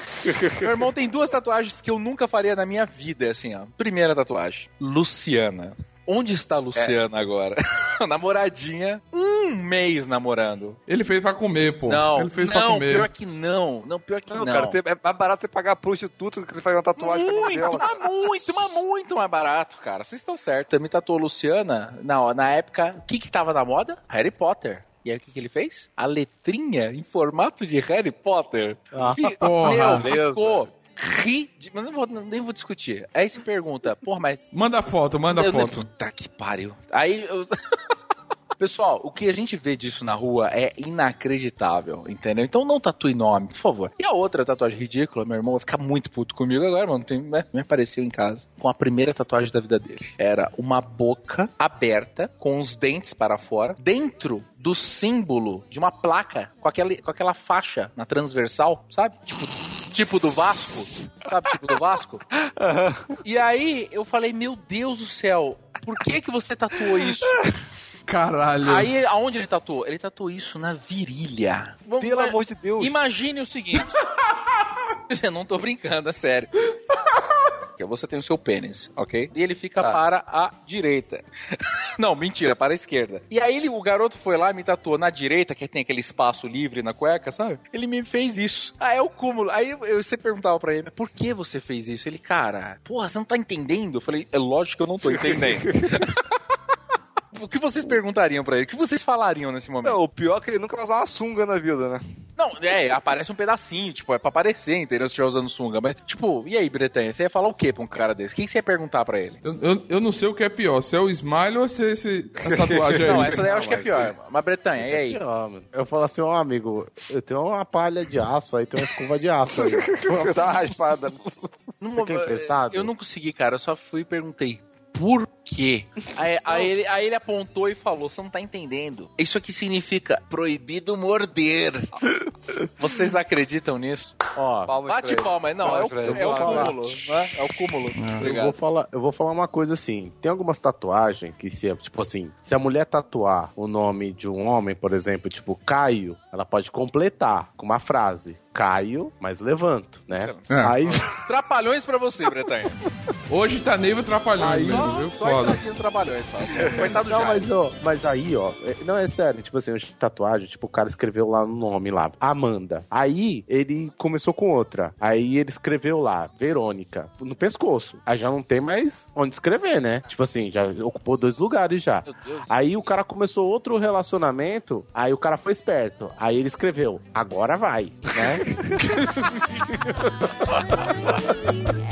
Speaker 3: meu irmão tem duas tatuagens que eu nunca faria na minha vida, assim, ó. Primeira tatuagem. Luciana. Onde está a Luciana agora? Namoradinha. Um mês namorando.
Speaker 2: Ele fez pra comer, pô.
Speaker 3: não,
Speaker 2: Ele fez pra
Speaker 3: não,
Speaker 2: comer.
Speaker 3: pior que não. Não, pior que não.
Speaker 5: Não, cara, é mais barato você pagar prostituta do que você fazer uma tatuagem pra
Speaker 3: Muito,
Speaker 5: dela.
Speaker 3: mas muito, mas muito mais barato, cara. Vocês estão certos. Me tatuou Luciana. Na, na época, o que que tava na moda? Harry Potter. E aí o que, que ele fez? A letrinha em formato de Harry Potter.
Speaker 4: Ah,
Speaker 3: Fi-
Speaker 2: porra.
Speaker 3: Meu, ficou ridículo. Mas não vou, nem vou discutir. Aí se pergunta, porra, mas
Speaker 2: Manda foto, manda
Speaker 3: eu-
Speaker 2: foto.
Speaker 3: Puta que pariu. Aí eu... Pessoal, o que a gente vê disso na rua é inacreditável, entendeu? Então não tatue nome, por favor. E a outra tatuagem ridícula, meu irmão vai ficar muito puto comigo agora, mano. Tem, né? Me apareceu em casa com a primeira tatuagem da vida dele. Era uma boca aberta, com os dentes para fora, dentro do símbolo de uma placa com aquela, com aquela faixa na transversal, sabe? Tipo, tipo do Vasco, sabe? Tipo do Vasco. E aí eu falei, meu Deus do céu, por que que você tatuou isso?
Speaker 2: Caralho.
Speaker 3: Aí, aonde ele tatuou? Ele tatuou isso na virilha. Vamos-
Speaker 5: Pelo amor de Deus.
Speaker 3: Imagine o seguinte. Eu não tô brincando, é sério. que você tem o seu pênis, ok? E ele fica
Speaker 5: Tá.
Speaker 3: para a direita. Não, mentira, para a esquerda. E aí ele, o garoto foi lá e me tatuou na direita, que tem aquele espaço livre na cueca, sabe? Ele me fez isso. Ah, é o cúmulo. Aí eu, eu- você perguntava pra ele, por que você fez isso? Ele, cara, porra, você não tá entendendo? Eu falei, é lógico que eu não tô entendendo. O que vocês perguntariam pra ele? O que vocês falariam nesse momento?
Speaker 5: Não, o pior é que ele nunca vai usar uma sunga na vida, né?
Speaker 3: Não, é, aparece um pedacinho, tipo, é pra aparecer, entendeu? Se estiver usando sunga. Mas, tipo, e aí, Bretanha, você ia falar o quê pra um cara desse? O que você ia perguntar pra ele?
Speaker 2: Eu, eu, eu não sei o que é pior, se é o smile ou se é esse, a tatuagem aí.
Speaker 3: Não, essa daí eu acho que é pior. Mas, Bretanha, e aí?
Speaker 4: Pior, mano. Eu falo assim, ó, amigo, eu tenho uma palha de aço aí, tem uma escova de aço aí.
Speaker 5: Dá uma raspada.
Speaker 3: Não,
Speaker 4: Você quer emprestado?
Speaker 3: Eu não consegui, cara. Eu só fui e perguntei. Por quê? Aí, aí ele, aí ele apontou e falou: Você não tá entendendo. Isso aqui significa proibido morder. Vocês acreditam nisso?
Speaker 4: Ó,
Speaker 5: Palmas
Speaker 3: Bate
Speaker 5: pra ele.
Speaker 3: palma. Não, é o,
Speaker 5: Palmas pra ele.
Speaker 3: é o
Speaker 4: Eu vou falar.
Speaker 3: cúmulo. Né? É o cúmulo.
Speaker 4: eu vou, falar, eu vou falar uma coisa assim. Tem algumas tatuagens que, se, tipo assim, se a mulher tatuar o nome de um homem, por exemplo, tipo Caio, ela pode completar com uma frase. Caio, mas levanto, né?
Speaker 3: Excelente.
Speaker 2: É.
Speaker 4: Aí,
Speaker 3: Trapalhões pra você, Bretanha.
Speaker 2: Hoje tá nível trapalhão
Speaker 4: Aí,
Speaker 2: mesmo,
Speaker 3: Só,
Speaker 2: viu?
Speaker 3: só
Speaker 2: Foda.
Speaker 3: estadinho trapalhões, só. Coitado do
Speaker 4: Não, mas, ó, mas aí, ó, é- não, é sério, tipo assim, hoje tatuagem, tipo, o cara escreveu lá no nome lá, Amanda. Aí ele começou com outra. Aí ele escreveu lá, Verônica, no pescoço. Aí já não tem mais onde escrever, né? Tipo assim, já ocupou dois lugares já.
Speaker 3: Meu Deus.
Speaker 4: Aí o cara começou outro relacionamento, aí o cara foi esperto. Aí ele escreveu, agora vai, né?
Speaker 6: É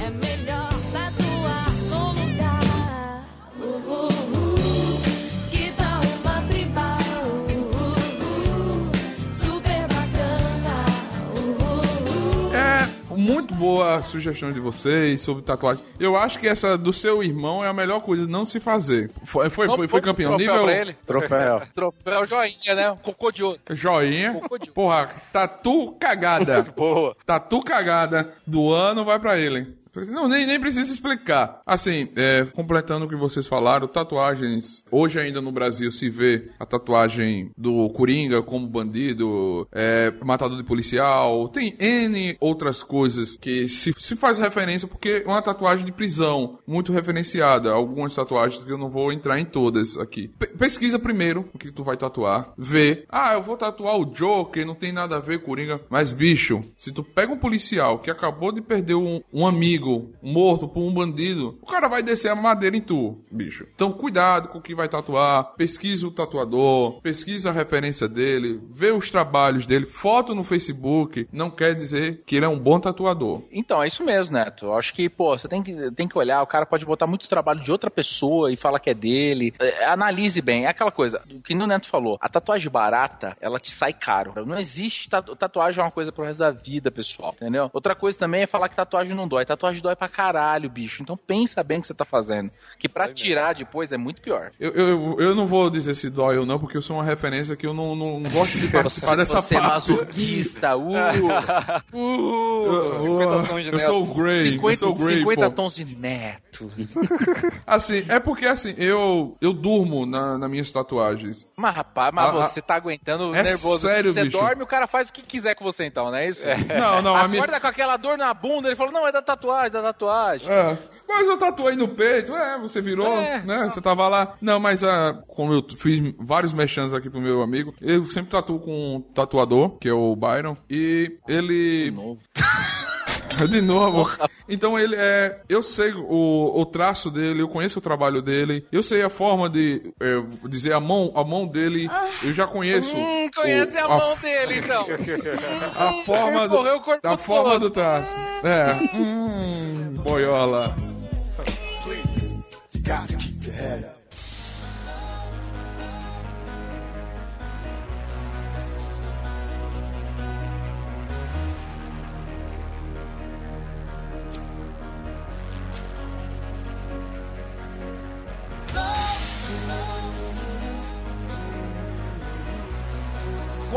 Speaker 2: muito boa a sugestão de vocês sobre tatuagem. Eu acho que essa do seu irmão é a melhor coisa não se fazer. Foi, foi, foi, foi campeão.
Speaker 3: Troféu
Speaker 2: Nível
Speaker 3: pra ele.
Speaker 4: Troféu.
Speaker 3: Troféu joinha, né? Cocô de ouro.
Speaker 2: joinha.
Speaker 3: Cocô de ouro.
Speaker 2: Porra, tatu cagada.
Speaker 5: Boa.
Speaker 2: Tatu cagada do ano vai pra ele. Não, nem, nem precisa explicar. Assim, é, completando o que vocês falaram, tatuagens. Hoje ainda no Brasil se vê a tatuagem do Coringa como bandido, é, matador de policial. Tem N outras coisas que se, se faz referência porque é uma tatuagem de prisão muito referenciada. Algumas tatuagens que eu não vou entrar em todas aqui. Pe- pesquisa primeiro o que tu vai tatuar. Vê. Ah, eu vou tatuar o Joker, não tem nada a ver Coringa. Mas, bicho, se tu pega um policial que acabou de perder um, um amigo morto por um bandido, o cara vai descer a madeira em tu, bicho. Então, cuidado com o que vai tatuar. Pesquisa o tatuador, pesquisa a referência dele, vê os trabalhos dele. Foto no Facebook não quer dizer que ele é um bom tatuador.
Speaker 3: Então, é isso mesmo, Neto. Eu acho que, pô, você tem que, tem que olhar, o cara pode botar muito trabalho de outra pessoa e falar que é dele. É, analise bem. É aquela coisa, o que o Neto falou, a tatuagem barata, ela te sai caro. Não existe, tatu- tatuagem é uma coisa pro resto da vida, pessoal, entendeu? Outra coisa também é falar que tatuagem não dói. Tatuagem dói pra caralho, bicho. Então pensa bem o que você tá fazendo. Que pra tirar depois é muito pior.
Speaker 2: Eu, eu, eu não vou dizer se dói ou não, porque eu sou uma referência que eu não, não, não gosto de participar dessa
Speaker 3: você é
Speaker 2: parte.
Speaker 3: masoquista, uh, uh,
Speaker 5: Uh, 50 tons de
Speaker 2: Eu sou o
Speaker 5: neto.
Speaker 2: Grey, eu
Speaker 3: 50,
Speaker 2: sou o Grey,
Speaker 3: 50
Speaker 2: pô.
Speaker 3: tons de neto.
Speaker 2: Assim, é porque assim, eu, eu durmo na, nas minhas tatuagens.
Speaker 3: Mas, rapaz, mas
Speaker 2: Ah,
Speaker 3: você tá aguentando
Speaker 2: é
Speaker 3: nervoso.
Speaker 2: sério,
Speaker 3: você
Speaker 2: bicho.
Speaker 3: dorme, o cara faz o que quiser com você, então, não é isso?
Speaker 2: Não, não, a minha...
Speaker 3: Acorda com aquela dor na bunda, ele falou, não, é da tatuagem, da tatuagem.
Speaker 2: É, mas eu tatuei no peito, é, você virou,
Speaker 3: É,
Speaker 2: né, você tava lá. Não, mas ah, como eu fiz vários mexãs aqui pro meu amigo, eu sempre tatuo com um tatuador, que é o Byron, e ele... De novo. Então ele é. Eu sei o, o traço dele, eu conheço o trabalho dele, eu sei a forma de é, dizer a mão, a mão dele, eu já conheço.
Speaker 3: Hum, conhece
Speaker 2: o-
Speaker 3: a mão dele, então.
Speaker 2: A forma do,
Speaker 3: Correu o corpo
Speaker 2: a forma
Speaker 3: todo.
Speaker 2: do traço. É. Hum, boiola.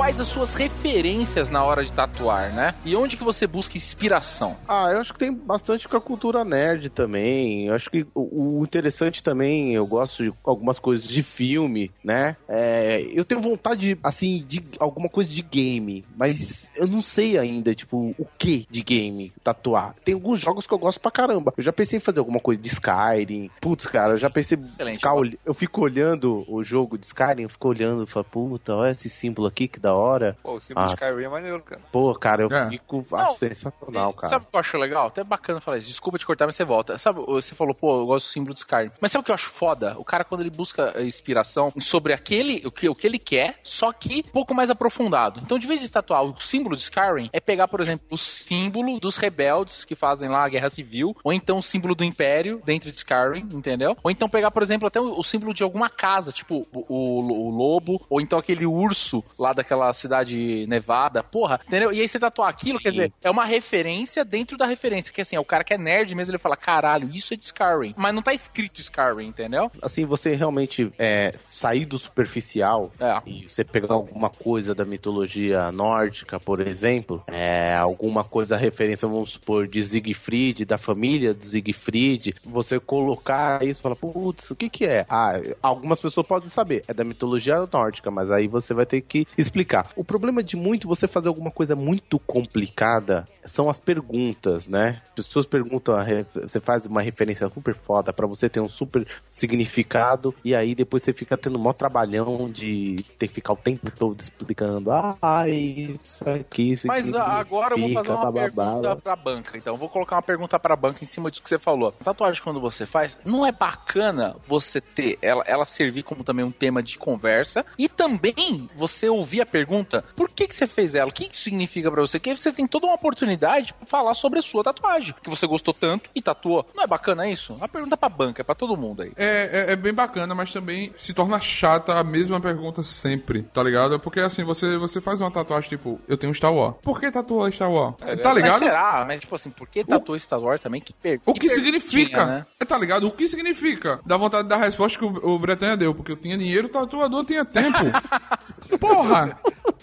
Speaker 3: Quais as suas referências na hora de tatuar, né? E onde que você busca inspiração?
Speaker 4: Ah, eu acho que tem bastante com a cultura nerd também. Eu acho que o, interessante também, eu gosto de algumas coisas de filme, né? É, eu tenho vontade, assim, de alguma coisa de game, mas eu não sei ainda, tipo, o que de game tatuar. Tem alguns jogos que eu gosto pra caramba. Eu já pensei em fazer alguma coisa de Skyrim. Putz, cara, eu já pensei.
Speaker 3: Excelente.
Speaker 4: Ficar olh- Eu fico olhando o jogo de Skyrim, eu fico olhando e falo, puta, olha esse símbolo aqui, que da hora.
Speaker 5: Pô, o símbolo
Speaker 4: Ah.
Speaker 5: de Skyrim é maneiro, cara.
Speaker 4: Pô, cara, eu
Speaker 2: É.
Speaker 4: fico.
Speaker 3: Não,
Speaker 4: Acho sensacional, cara.
Speaker 3: Sabe o que eu acho legal? Até bacana falar isso. Desculpa te cortar, mas você volta. Sabe, você falou, pô, eu gosto do símbolo do Skyrim. Mas sabe o que eu acho foda? O cara, quando ele busca inspiração sobre aquele, o que, o que ele quer, só que um pouco mais aprofundado. Então, de vez de tatuar o símbolo de Skyrim, é pegar, por exemplo, o símbolo dos rebeldes que fazem lá a guerra civil, ou então o símbolo do Império dentro de Skyrim, entendeu? Ou então pegar, por exemplo, até o, o símbolo de alguma casa, tipo o, o- o lobo, ou então aquele urso lá daquela cidade nevada, porra, entendeu? E aí você tatuar aquilo, quer
Speaker 4: Sim.
Speaker 3: dizer, é uma referência dentro da referência, que assim, é o cara que é nerd mesmo, ele fala, caralho, isso é de Skyrim. Mas não tá escrito Skyrim, entendeu?
Speaker 4: assim, você realmente é, sair do superficial
Speaker 3: É.
Speaker 4: e você pegar alguma coisa da mitologia nórdica, por exemplo, é, alguma coisa referência, vamos supor, de Siegfried, da família do Siegfried, você colocar isso e falar, putz, o que que é? Ah, algumas pessoas podem saber, é da mitologia nórdica, mas aí você vai ter que explicar. O problema de muito você fazer alguma coisa muito complicada são as perguntas, né? Pessoas perguntam, você faz uma referência super foda pra você ter um super significado e aí depois você fica tendo mó trabalhão de ter que ficar o tempo todo explicando, ah, isso aqui, isso
Speaker 3: Mas
Speaker 4: aqui
Speaker 3: ah, agora eu vou fazer uma
Speaker 4: blá.
Speaker 3: pergunta pra banca. Então, eu vou colocar uma pergunta pra banca em cima disso que você falou. Tatuagem, quando você faz, não é bacana você ter ela, ela servir como também um tema de conversa e também você ouvir a pergunta: por que, que você fez ela? O que, que isso significa pra você? Que aí você tem toda uma oportunidade pra falar sobre a sua tatuagem, que você gostou tanto e tatuou. Não é bacana isso? Uma pergunta pra banca, é pra todo mundo aí.
Speaker 2: É, é, é bem bacana, mas também se torna chata a mesma pergunta sempre, tá ligado? Porque assim, você, você faz uma tatuagem tipo, eu tenho Star Wars. Por que tatuou Star Wars? tá
Speaker 3: É, Mas
Speaker 2: ligado?
Speaker 3: será? Mas, tipo assim, por que tatuou Star Wars também? Que per...
Speaker 2: O que
Speaker 3: perguntinha,
Speaker 2: significa?
Speaker 3: né?
Speaker 2: É, Tá ligado? O que significa? Dá vontade de dar a resposta que o, o Bretanha deu, porque eu tinha dinheiro, o tatuador tinha tempo. Porra!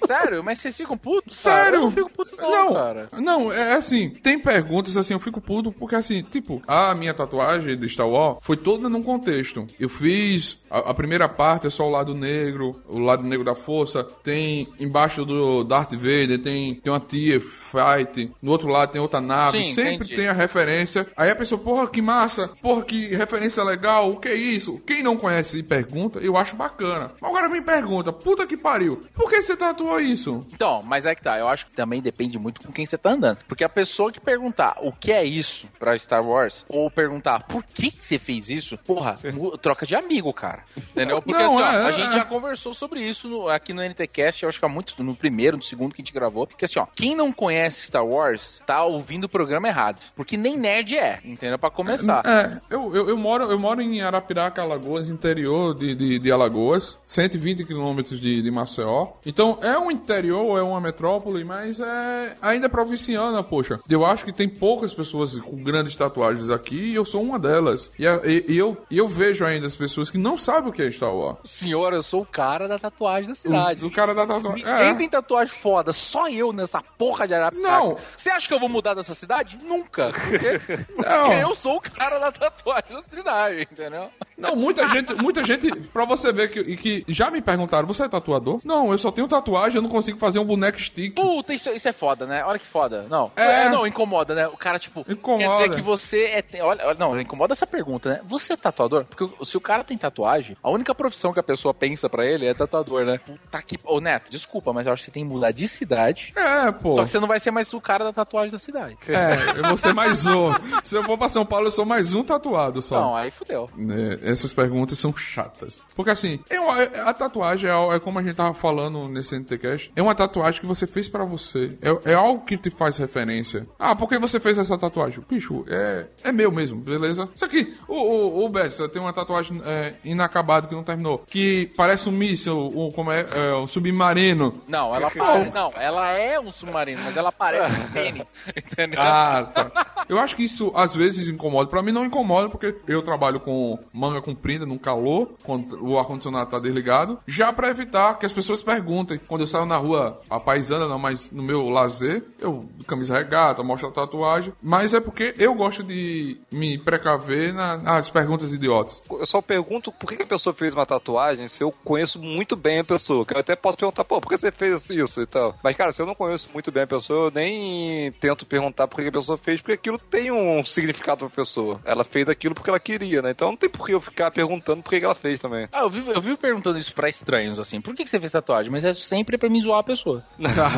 Speaker 3: Sério? Mas vocês ficam putos?
Speaker 2: Sério?
Speaker 3: Eu não fico puto não,
Speaker 2: não,
Speaker 3: cara.
Speaker 2: não, é assim, tem perguntas assim, eu fico puto, porque assim, tipo, a minha tatuagem de Star Wars foi toda num contexto. Eu fiz a, a primeira parte é só o lado negro, o lado negro da força, tem embaixo do Darth Vader, tem, tem uma tia fight, no outro lado tem outra nave,
Speaker 3: Sim,
Speaker 2: sempre
Speaker 3: entendi.
Speaker 2: tem a referência. Aí a pessoa, porra, que massa, porra, que referência legal, o que é isso? Quem não conhece e pergunta, eu acho bacana. Mas agora me pergunta, puta que pariu, por que você tatuou isso?
Speaker 3: Então, mas é que tá. Eu acho que também depende muito com quem você tá andando. Porque a pessoa que perguntar o que é isso pra Star Wars, ou perguntar por que, que você fez isso, porra, troca de amigo, cara. Entendeu? Porque
Speaker 2: Não,
Speaker 3: assim, ó,
Speaker 2: é,
Speaker 3: a
Speaker 2: é,
Speaker 3: gente
Speaker 2: é.
Speaker 3: já conversou sobre isso no- aqui no NTCast, eu acho que há muito, no primeiro, no segundo que a gente gravou. Porque assim, ó, quem não conhece Star Wars tá ouvindo o programa errado. Porque nem nerd é, entendeu? Pra começar.
Speaker 2: É, eu, eu, eu moro, eu moro em Arapiraca, Alagoas, interior de, de, de Alagoas, 120 quilômetros de, de Maceió. Então é um interior, é uma metrópole, mas é ainda é provinciana, poxa. Eu acho que tem poucas pessoas com grandes tatuagens aqui e eu sou uma delas. E, e- e eu, e eu vejo ainda as pessoas que não sabem o que é Star Wars.
Speaker 3: Senhor, eu sou o cara da tatuagem da cidade.
Speaker 2: O, o cara da tatuagem.
Speaker 3: Ninguém
Speaker 2: É.
Speaker 3: tem tatuagem foda, só eu nessa porra de Arapiraca.
Speaker 2: Não.
Speaker 3: Você acha que eu vou mudar dessa cidade? Nunca. Porque, porque eu sou o cara da tatuagem da cidade, entendeu?
Speaker 2: Não, muita gente, muita gente, pra você ver que, que já me perguntaram, você é tatuador? Não, eu só tenho tatuagem, eu não consigo fazer um boneco stick.
Speaker 3: Puta, isso, isso é foda, né? Olha que foda. Não,
Speaker 2: É.
Speaker 3: é, não, incomoda, né? O cara, tipo,
Speaker 2: Incomoda.
Speaker 3: quer dizer que você é. Olha, olha, não, incomoda essa pergunta, né? Você é tatuador? Porque se o cara tem tatuagem, a única profissão que a pessoa pensa pra ele é tatuador, né? Puta que. Ô, Neto, desculpa, mas eu acho que você tem que mudar de cidade.
Speaker 2: É, pô.
Speaker 3: Só que você não vai ser mais o cara da tatuagem da cidade.
Speaker 2: É, eu vou ser mais um. Se eu for pra São Paulo, eu sou mais um tatuado só.
Speaker 3: Não, aí fudeu.
Speaker 2: né, essas perguntas são chatas. Porque assim, é uma- a tatuagem é, é como a gente tava falando nesse NTCast, é uma tatuagem que você fez pra você. É, é algo que te faz referência. Ah, por que você fez essa tatuagem? Bicho, é, é meu mesmo, beleza? Isso aqui, o, o, o Bessa tem uma tatuagem é, inacabada que não terminou, que parece um míssil, um, como é, é, um submarino.
Speaker 3: Não, ela parece. Não, ela é um submarino, mas ela parece um tênis. Entendeu?
Speaker 2: Ah, tá. Eu acho que isso às vezes incomoda. Pra mim não incomoda, porque eu trabalho com manga comprida, no calor, quando o ar-condicionado tá desligado, já pra evitar que as pessoas perguntem quando eu saio na rua, a paisana não, mas no meu lazer, eu camisa regata, mostro a tatuagem. Mas é porque eu gosto de me precaver na- nas perguntas idiotas.
Speaker 5: Eu só pergunto por que a pessoa fez uma tatuagem se eu conheço muito bem a pessoa. Que eu até posso perguntar, pô, por que você fez isso e tal? Mas, cara, se eu não conheço muito bem a pessoa, eu nem tento perguntar por que a pessoa fez, porque aquilo tem um significado pra pessoa. Ela fez aquilo porque ela queria, né? Então não tem por que eu ficar perguntando por que que ela fez também.
Speaker 3: Ah, eu vivo, eu vivo perguntando isso pra estranhos, assim. Por que, que você fez tatuagem? Mas é sempre pra me zoar a pessoa.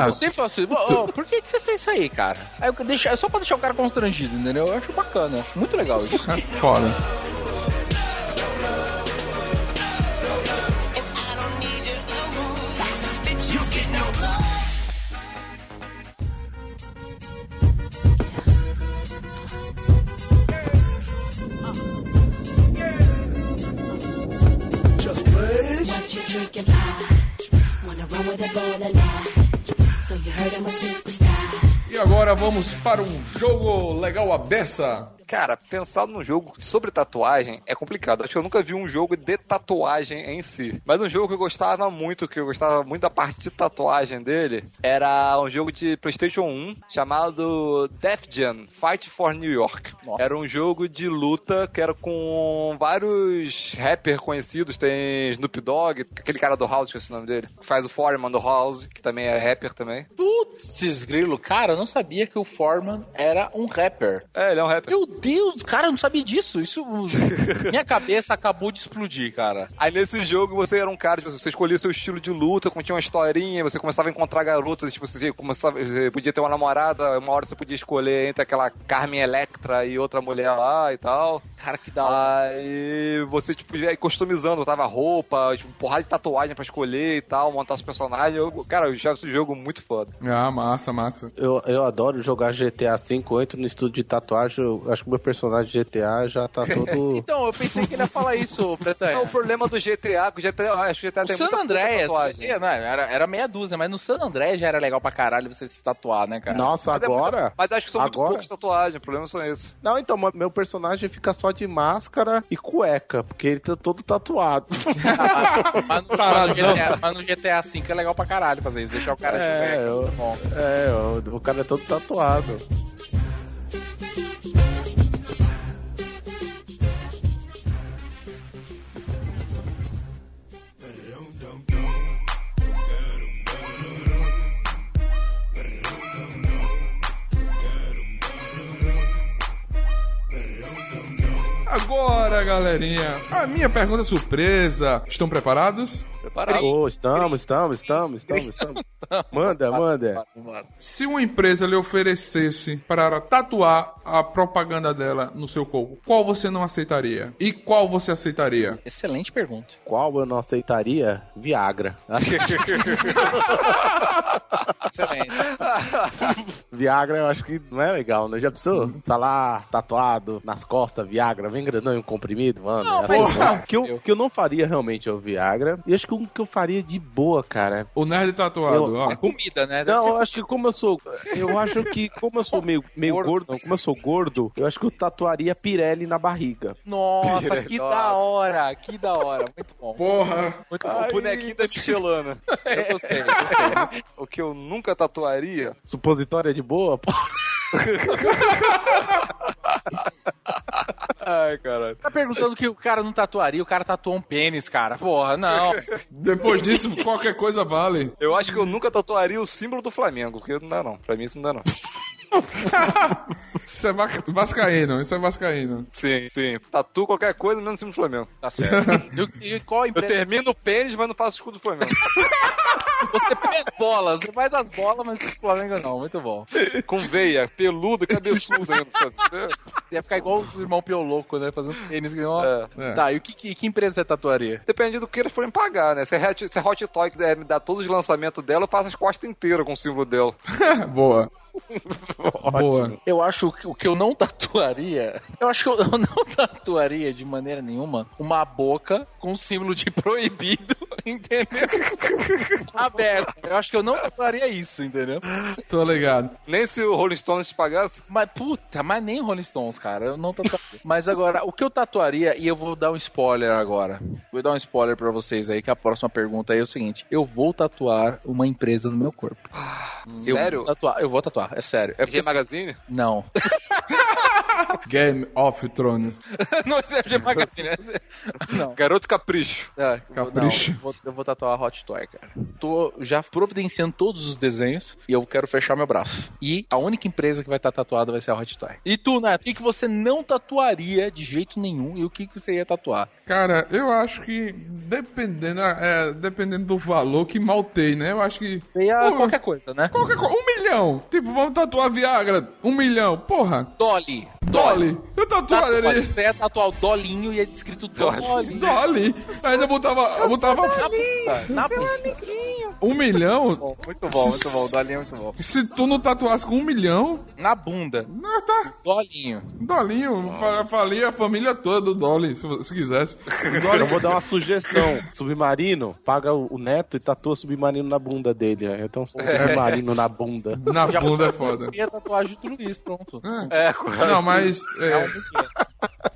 Speaker 3: Eu sempre falo assim, "Ô, ô, por que, que você fez isso aí, cara? Aí eu deixo, é só pra deixar o cara constrangido, entendeu? Eu acho bacana, acho muito legal isso.
Speaker 2: É foda. Agora vamos para um jogo legal a beça.
Speaker 5: Cara, pensar num jogo sobre tatuagem é complicado. Acho que eu nunca vi um jogo de tatuagem em si. Mas um jogo que eu gostava muito, que eu gostava muito da parte de tatuagem dele, era um jogo de PlayStation 1 chamado Def Jam Fight for New York.
Speaker 3: Nossa.
Speaker 5: Era um jogo de luta que era com vários rappers conhecidos. Tem Snoop Dogg, aquele cara do House, que é o nome dele, que faz o Foreman do House, que também é rapper também.
Speaker 3: Putz, grilo, cara, eu não sabia que o Foreman era um rapper.
Speaker 5: É, ele é um rapper.
Speaker 3: Meu Deus, cara, eu não sabia disso. Isso. Minha cabeça acabou de explodir, cara.
Speaker 5: Aí nesse jogo você era um cara, tipo, você escolhia seu estilo de luta, tinha uma historinha, você começava a encontrar garotas, tipo, você, começava, você podia ter uma namorada, uma hora você podia escolher entre aquela Carmen Electra e outra mulher lá e tal.
Speaker 3: Cara, que da hora.
Speaker 5: Aí você, tipo, ia customizando, botava roupa, tipo, porrada de tatuagem pra escolher e tal, montar os personagens. Eu, cara, eu achava esse jogo muito foda.
Speaker 2: Ah, massa, massa.
Speaker 4: Eu, eu adoro jogar GTA V, eu entro no estúdio de tatuagem, eu acho que o meu personagem de GTA já tá todo...
Speaker 3: Então, eu pensei que ele ia falar isso, Pretanha.
Speaker 5: É o problema do GTA, que o GTA, acho que o GTA
Speaker 3: O
Speaker 5: tem
Speaker 3: San
Speaker 5: muita
Speaker 3: Andreas,
Speaker 5: tatuagem.
Speaker 3: é, não, era, era meia dúzia, mas no San Andreas já era legal pra caralho você se tatuar, né, cara?
Speaker 4: Nossa,
Speaker 5: Mas é
Speaker 4: agora...
Speaker 5: muito- Mas acho que são muito
Speaker 4: Agora?
Speaker 5: poucas tatuagens, o problema são esses.
Speaker 4: Não, então, meu personagem fica só de máscara e cueca, porque ele tá todo tatuado.
Speaker 3: mas, no, mas, no GTA, mas no GTA V é legal pra caralho fazer isso, deixar o cara
Speaker 4: É,
Speaker 3: de
Speaker 4: eu-
Speaker 3: muito.
Speaker 4: É, o, o cara é todo tatuado.
Speaker 2: Agora, galerinha, a minha pergunta surpresa. Estão preparados?
Speaker 5: Preparado.
Speaker 4: Ô, estamos, estamos, estamos, estamos, estamos. Manda, manda.
Speaker 2: Se uma empresa lhe oferecesse para tatuar a propaganda dela no seu corpo, qual você não aceitaria? E qual você aceitaria?
Speaker 3: Excelente pergunta.
Speaker 4: Qual eu não aceitaria? Viagra.
Speaker 3: Excelente.
Speaker 4: Viagra eu acho que não é legal, né? Já pensou? Tá lá, tatuado, nas costas, Viagra, bem grandão e um comprimido, mano.
Speaker 3: Não,
Speaker 4: É
Speaker 3: mas-
Speaker 4: que, eu, que eu não faria realmente é o Viagra. E acho que o que eu faria de boa, cara.
Speaker 2: O nerd tatuado,
Speaker 4: Eu-
Speaker 2: ó.
Speaker 3: É comida, né? Deve
Speaker 4: Não,
Speaker 3: ser-
Speaker 4: eu acho que como eu sou. Eu acho que como eu sou meio, meio gordo, não, como eu sou gordo, eu acho que eu tatuaria Pirelli na barriga.
Speaker 3: Nossa, que da hora, que da hora. Muito bom.
Speaker 2: Porra!
Speaker 3: Muito bom.
Speaker 5: O bonequinho da Michelana.
Speaker 3: Eu gostei, eu gostei.
Speaker 5: o que eu nunca tatuaria.
Speaker 4: Supositória de boa? Pô.
Speaker 5: Ai, caralho.
Speaker 3: Tá perguntando que o cara não tatuaria, o cara tatuou um pênis, cara. Porra, não.
Speaker 2: Depois disso, qualquer coisa vale.
Speaker 5: Eu acho que eu nunca tatuaria o símbolo do Flamengo, porque não dá não. Pra mim isso não dá não.
Speaker 2: Isso é va- vascaíno, isso é vascaíno.
Speaker 5: Sim, sim. Tatu qualquer coisa menos o símbolo do Flamengo.
Speaker 3: Tá certo. E, e qual
Speaker 5: Eu
Speaker 3: empresa?
Speaker 5: termino o pênis, mas não faço o escudo do Flamengo.
Speaker 3: Você pega as bolas, você faz as bolas, mas o Flamengo não. Muito bom.
Speaker 5: Com veia, peludo, cabeçudo ainda. sabe?
Speaker 3: Ia ficar igual o irmão Pioloco, né? Fazendo tênis.
Speaker 5: É.
Speaker 2: É.
Speaker 3: Tá, e o que, que, que empresa você tatuaria?
Speaker 5: Depende do que eles forem pagar, né? Se a Hot, se a Hot Toy quiser me dar todos os lançamentos dela, eu faço as costas inteiras com o símbolo dela.
Speaker 2: Boa. Boa.
Speaker 3: Eu acho que o que eu não tatuaria. Eu acho que eu, eu não tatuaria de maneira nenhuma uma boca com símbolo de proibido entendeu? Aberto. Eu acho que eu não tatuaria isso, entendeu?
Speaker 2: Tô ligado.
Speaker 5: Nem se o Rolling Stones te pagasse.
Speaker 3: Mas, puta, mas nem Rolling Stones, cara. Eu não tatuaria. mas agora, o que eu tatuaria, e eu vou dar um spoiler agora. Vou dar um spoiler pra vocês aí, que a próxima pergunta aí é o seguinte: eu vou tatuar uma empresa no meu corpo. Eu
Speaker 5: Sério?
Speaker 3: vou tatuar, eu vou tatuar, é sério. É porque,
Speaker 5: G Magazine?
Speaker 3: não.
Speaker 2: Game of Thrones.
Speaker 3: não é G Magazine, é- Não.
Speaker 5: Garoto Capricho.
Speaker 3: É,
Speaker 2: Capricho.
Speaker 3: Não, eu vou, eu vou tatuar a Hot Toy, cara. Tô já providenciando todos os desenhos e eu quero fechar meu braço. E a única empresa que vai estar tatuada vai ser a Hot Toy. E tu, Neto, o que, que você não tatuaria de jeito nenhum e o que, que você ia tatuar?
Speaker 2: Cara, eu acho que dependendo, é, dependendo do valor que mal tem, né? Eu acho que.
Speaker 3: Você ia
Speaker 2: Pô,
Speaker 3: qualquer coisa, né?
Speaker 2: Qualquer coisa. Um milhão. Tipo, vamos tatuar Viagra. Um milhão. Porra.
Speaker 3: Dolly.
Speaker 2: Dolly. Eu tatuaria
Speaker 3: Tatuar,
Speaker 2: ali.
Speaker 3: você ia tatuar o Dolinho e ia escrito Dolly.
Speaker 2: Dolly. Ainda botava. Eu botava
Speaker 3: Na
Speaker 2: um milhão.
Speaker 3: Muito bom, muito bom. O Dolinho é muito bom.
Speaker 2: Se tu não tatuasse com um milhão.
Speaker 3: Na bunda.
Speaker 2: Não, tá.
Speaker 3: Dolinho.
Speaker 2: Dolinho. fa- Falei a família toda do Dolly, se, se quisesse. Dolly
Speaker 4: Eu vou dar uma sugestão. Submarino, paga o neto e tatua submarino na bunda dele. né? Então, submarino na bunda.
Speaker 2: na bunda é foda.
Speaker 3: Eu ia tatuar Juto Luiz, pronto.
Speaker 5: É,
Speaker 2: Não, mas.
Speaker 3: É
Speaker 2: é.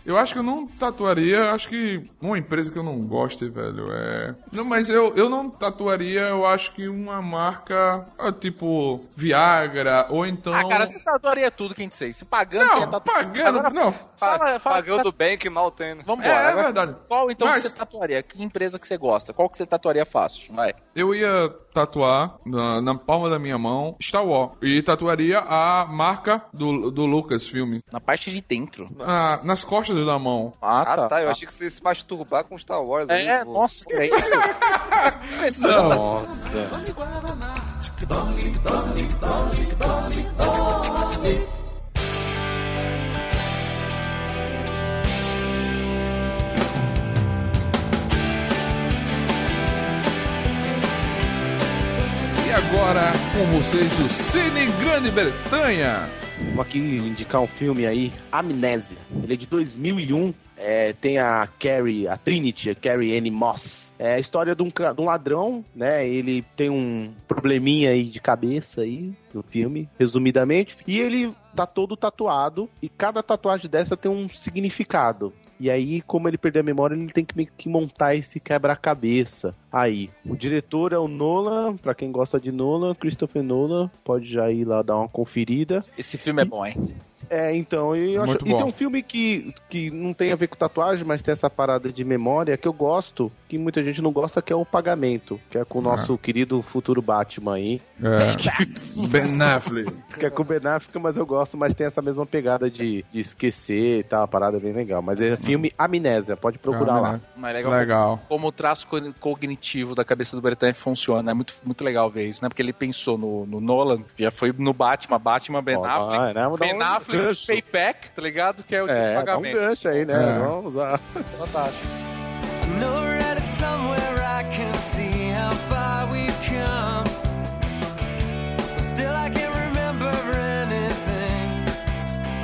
Speaker 2: Eu acho que eu não tatuaria, acho que uma empresa que eu não goste, velho, é... Não, mas eu, eu não tatuaria, eu acho que uma marca, ah, tipo, Viagra, ou então...
Speaker 3: Ah, cara, você tatuaria tudo, quem sei. Se pagando, você ia
Speaker 2: Não,
Speaker 3: tatuar.
Speaker 2: pagando,
Speaker 3: Agora,
Speaker 2: não.
Speaker 3: Fala, fala.
Speaker 5: Pagando bem que mal tem. né?
Speaker 3: Vambora.
Speaker 2: É, é verdade.
Speaker 3: Qual então
Speaker 2: Mas-
Speaker 3: que você tatuaria? Que empresa que você gosta? Qual que você tatuaria fácil? Vai.
Speaker 2: Eu ia tatuar na, na palma da minha mão Star Wars. E tatuaria a marca do, do Lucasfilm.
Speaker 3: Na parte de dentro.
Speaker 2: Ah, nas costas da mão.
Speaker 3: Ah,
Speaker 5: Ah, tá. Eu achei que você ia se masturbar com Star Wars.
Speaker 3: É,
Speaker 5: aí,
Speaker 3: nossa, que é isso?
Speaker 2: Não.
Speaker 4: Nossa.
Speaker 2: E agora, com vocês, o Cine Grande Bretanha.
Speaker 4: Vamos aqui indicar um filme aí, Amnésia. Ele é de 2001. É, tem a Carrie, a Trinity, a Carrie Anne Moss. É a história de um, de um ladrão, né? Ele tem um probleminha aí de cabeça aí no filme, resumidamente. E ele tá todo tatuado. E cada tatuagem dessa tem um significado. E aí, como ele perdeu a memória, ele tem que meio que montar esse quebra-cabeça. Aí, o diretor é o Nolan, pra quem gosta de Nolan, Christopher Nolan, pode já ir lá dar uma conferida.
Speaker 3: Esse filme é bom, hein?
Speaker 4: É, então, e, eu acho, e tem um filme que, que não tem a ver com tatuagem, mas tem essa parada de memória que eu gosto, que muita gente não gosta, que é o Pagamento, que é com o nosso querido futuro Batman aí,
Speaker 2: É. Ben Affleck.
Speaker 4: que é com o Ben Affleck, mas eu gosto, mas tem essa mesma pegada de, de esquecer e tal, a parada é bem legal. Mas é filme Amnésia, pode procurar
Speaker 2: Ah,
Speaker 4: lá.
Speaker 3: Mas é legal.
Speaker 2: Legal.
Speaker 3: Como o traço co- cognitivo da cabeça do Bretanha funciona. É muito, muito legal ver isso, né? Porque ele pensou no, no Nolan, já foi no Batman, Batman, Ben
Speaker 4: Ó,
Speaker 3: Affleck.
Speaker 4: vai, né? Vamos dar Um gancho.
Speaker 3: Payback, tá ligado? Que é o tipo de
Speaker 4: É, dá um
Speaker 3: pagamento.
Speaker 4: gancho aí, né?
Speaker 2: É.
Speaker 4: Vamos usar.
Speaker 3: Fantástico.
Speaker 8: know we're headed somewhere I can see how far we've come. But still, I can't remember anything.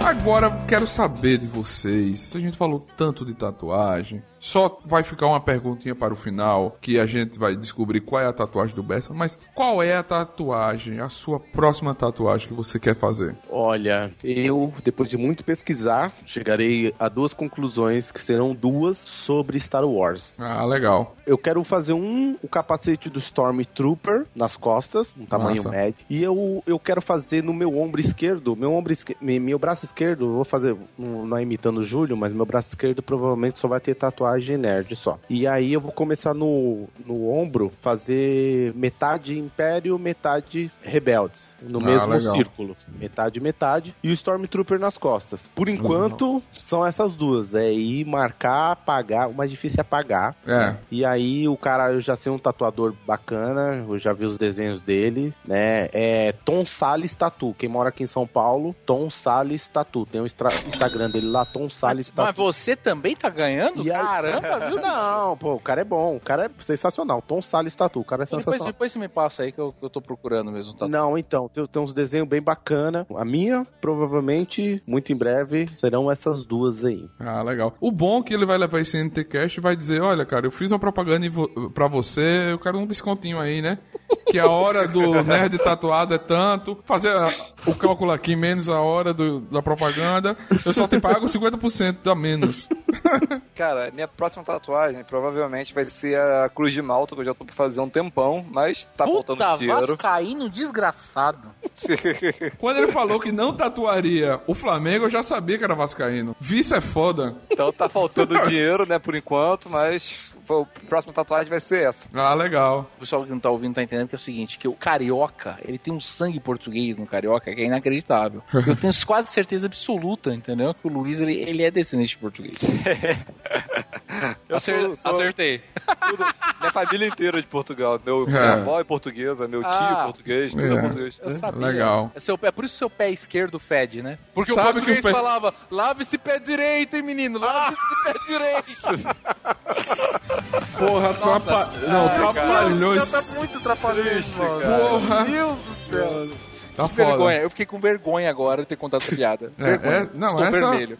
Speaker 2: Agora quero saber de vocês. A gente falou tanto de tatuagem. Só vai ficar uma perguntinha para o final, que a gente vai descobrir qual é a tatuagem do Bessa, mas qual é a tatuagem, a sua próxima tatuagem que você quer fazer?
Speaker 4: Olha, eu, depois de muito pesquisar, chegarei a duas conclusões, que serão duas sobre Star Wars.
Speaker 2: Ah, legal.
Speaker 4: Eu quero fazer um, o capacete do Stormtrooper nas costas, um tamanho
Speaker 2: Massa.
Speaker 4: médio. E eu, eu quero fazer no meu ombro esquerdo, meu ombro esque- me- meu braço esquerdo, vou fazer, não, não é imitando o Júlio, mas meu braço esquerdo provavelmente só vai ter tatuagem nerd só. E aí eu vou começar no, no ombro, fazer metade Império, metade Rebeldes. No
Speaker 2: Ah,
Speaker 4: mesmo
Speaker 2: legal.
Speaker 4: círculo. Metade, metade. E o Stormtrooper nas costas. Por enquanto, são essas duas. É ir marcar, apagar. O mais difícil é apagar.
Speaker 2: É.
Speaker 4: E aí o cara, eu já sei um tatuador bacana, eu já vi os desenhos dele, né? É Tom Salles Tatu. Quem mora aqui em São Paulo, Tom Salles Tatu. Tem o extra- Instagram dele lá, Tom Salles
Speaker 3: Mas
Speaker 4: Tatu.
Speaker 3: você também tá ganhando?
Speaker 4: E aí-
Speaker 3: Caramba, viu?
Speaker 4: Não, pô, o cara é bom. O cara é sensacional. Tom Salles Tatu. O cara é
Speaker 3: Depois,
Speaker 4: sensacional.
Speaker 3: depois você me passa aí que eu, que eu tô procurando mesmo. Tá?
Speaker 4: Não, então, tem, tem uns desenhos bem bacana. A minha, provavelmente, muito em breve, serão essas duas aí.
Speaker 2: Ah, legal. O bom é que ele vai levar esse NTCast e vai dizer, olha, cara, eu fiz uma propaganda pra você, eu quero um descontinho aí, né? Que a hora do nerd tatuado é tanto. Fazer a- o cálculo aqui, menos a hora do- da propaganda, eu só te pago 50% a menos.
Speaker 5: Cara, minha próxima tatuagem provavelmente vai ser a Cruz de Malta, que eu já tô pra fazer um tempão, mas tá
Speaker 3: Puta,
Speaker 5: faltando dinheiro.
Speaker 3: vascaíno desgraçado.
Speaker 2: Quando ele falou que não tatuaria o Flamengo, eu já sabia que era vascaíno. Vice é foda.
Speaker 5: Então tá faltando dinheiro, né, por enquanto, mas a próxima tatuagem vai ser essa.
Speaker 2: Ah, legal.
Speaker 3: O pessoal que não tá ouvindo tá entendendo que é o seguinte, que o carioca, ele tem um sangue português no carioca que é inacreditável. Eu tenho quase certeza absoluta, entendeu? Que o Luiz, ele, ele é descendente de português.
Speaker 5: Eu
Speaker 3: Acer-
Speaker 5: sou- sou-
Speaker 3: Acertei.
Speaker 5: Tudo, minha família inteira é de Portugal. Meu,
Speaker 2: É.
Speaker 5: Minha avó é portuguesa, meu tio
Speaker 3: Ah.
Speaker 5: é português, tudo é,
Speaker 2: É.
Speaker 5: português.
Speaker 3: Eu sabia.
Speaker 2: Legal.
Speaker 3: É, seu, é por isso que seu pé esquerdo fede, né? Porque
Speaker 2: Sabe
Speaker 3: o português
Speaker 2: que o pé-
Speaker 3: falava, lave esse pé direito, hein, menino? Lave esse pé direito.
Speaker 2: Porra, atrapa... não, atrapalhou
Speaker 3: Esse cara
Speaker 2: isso.
Speaker 3: tá muito atrapalhando, mano.
Speaker 2: Porra.
Speaker 3: Meu Deus do céu.
Speaker 2: Tá
Speaker 3: Que
Speaker 2: foda.
Speaker 3: vergonha. Eu fiquei com vergonha agora de ter contado essa piada.
Speaker 2: É,
Speaker 3: vergonha.
Speaker 2: é, não,
Speaker 3: Estou
Speaker 2: essa-
Speaker 3: vermelho.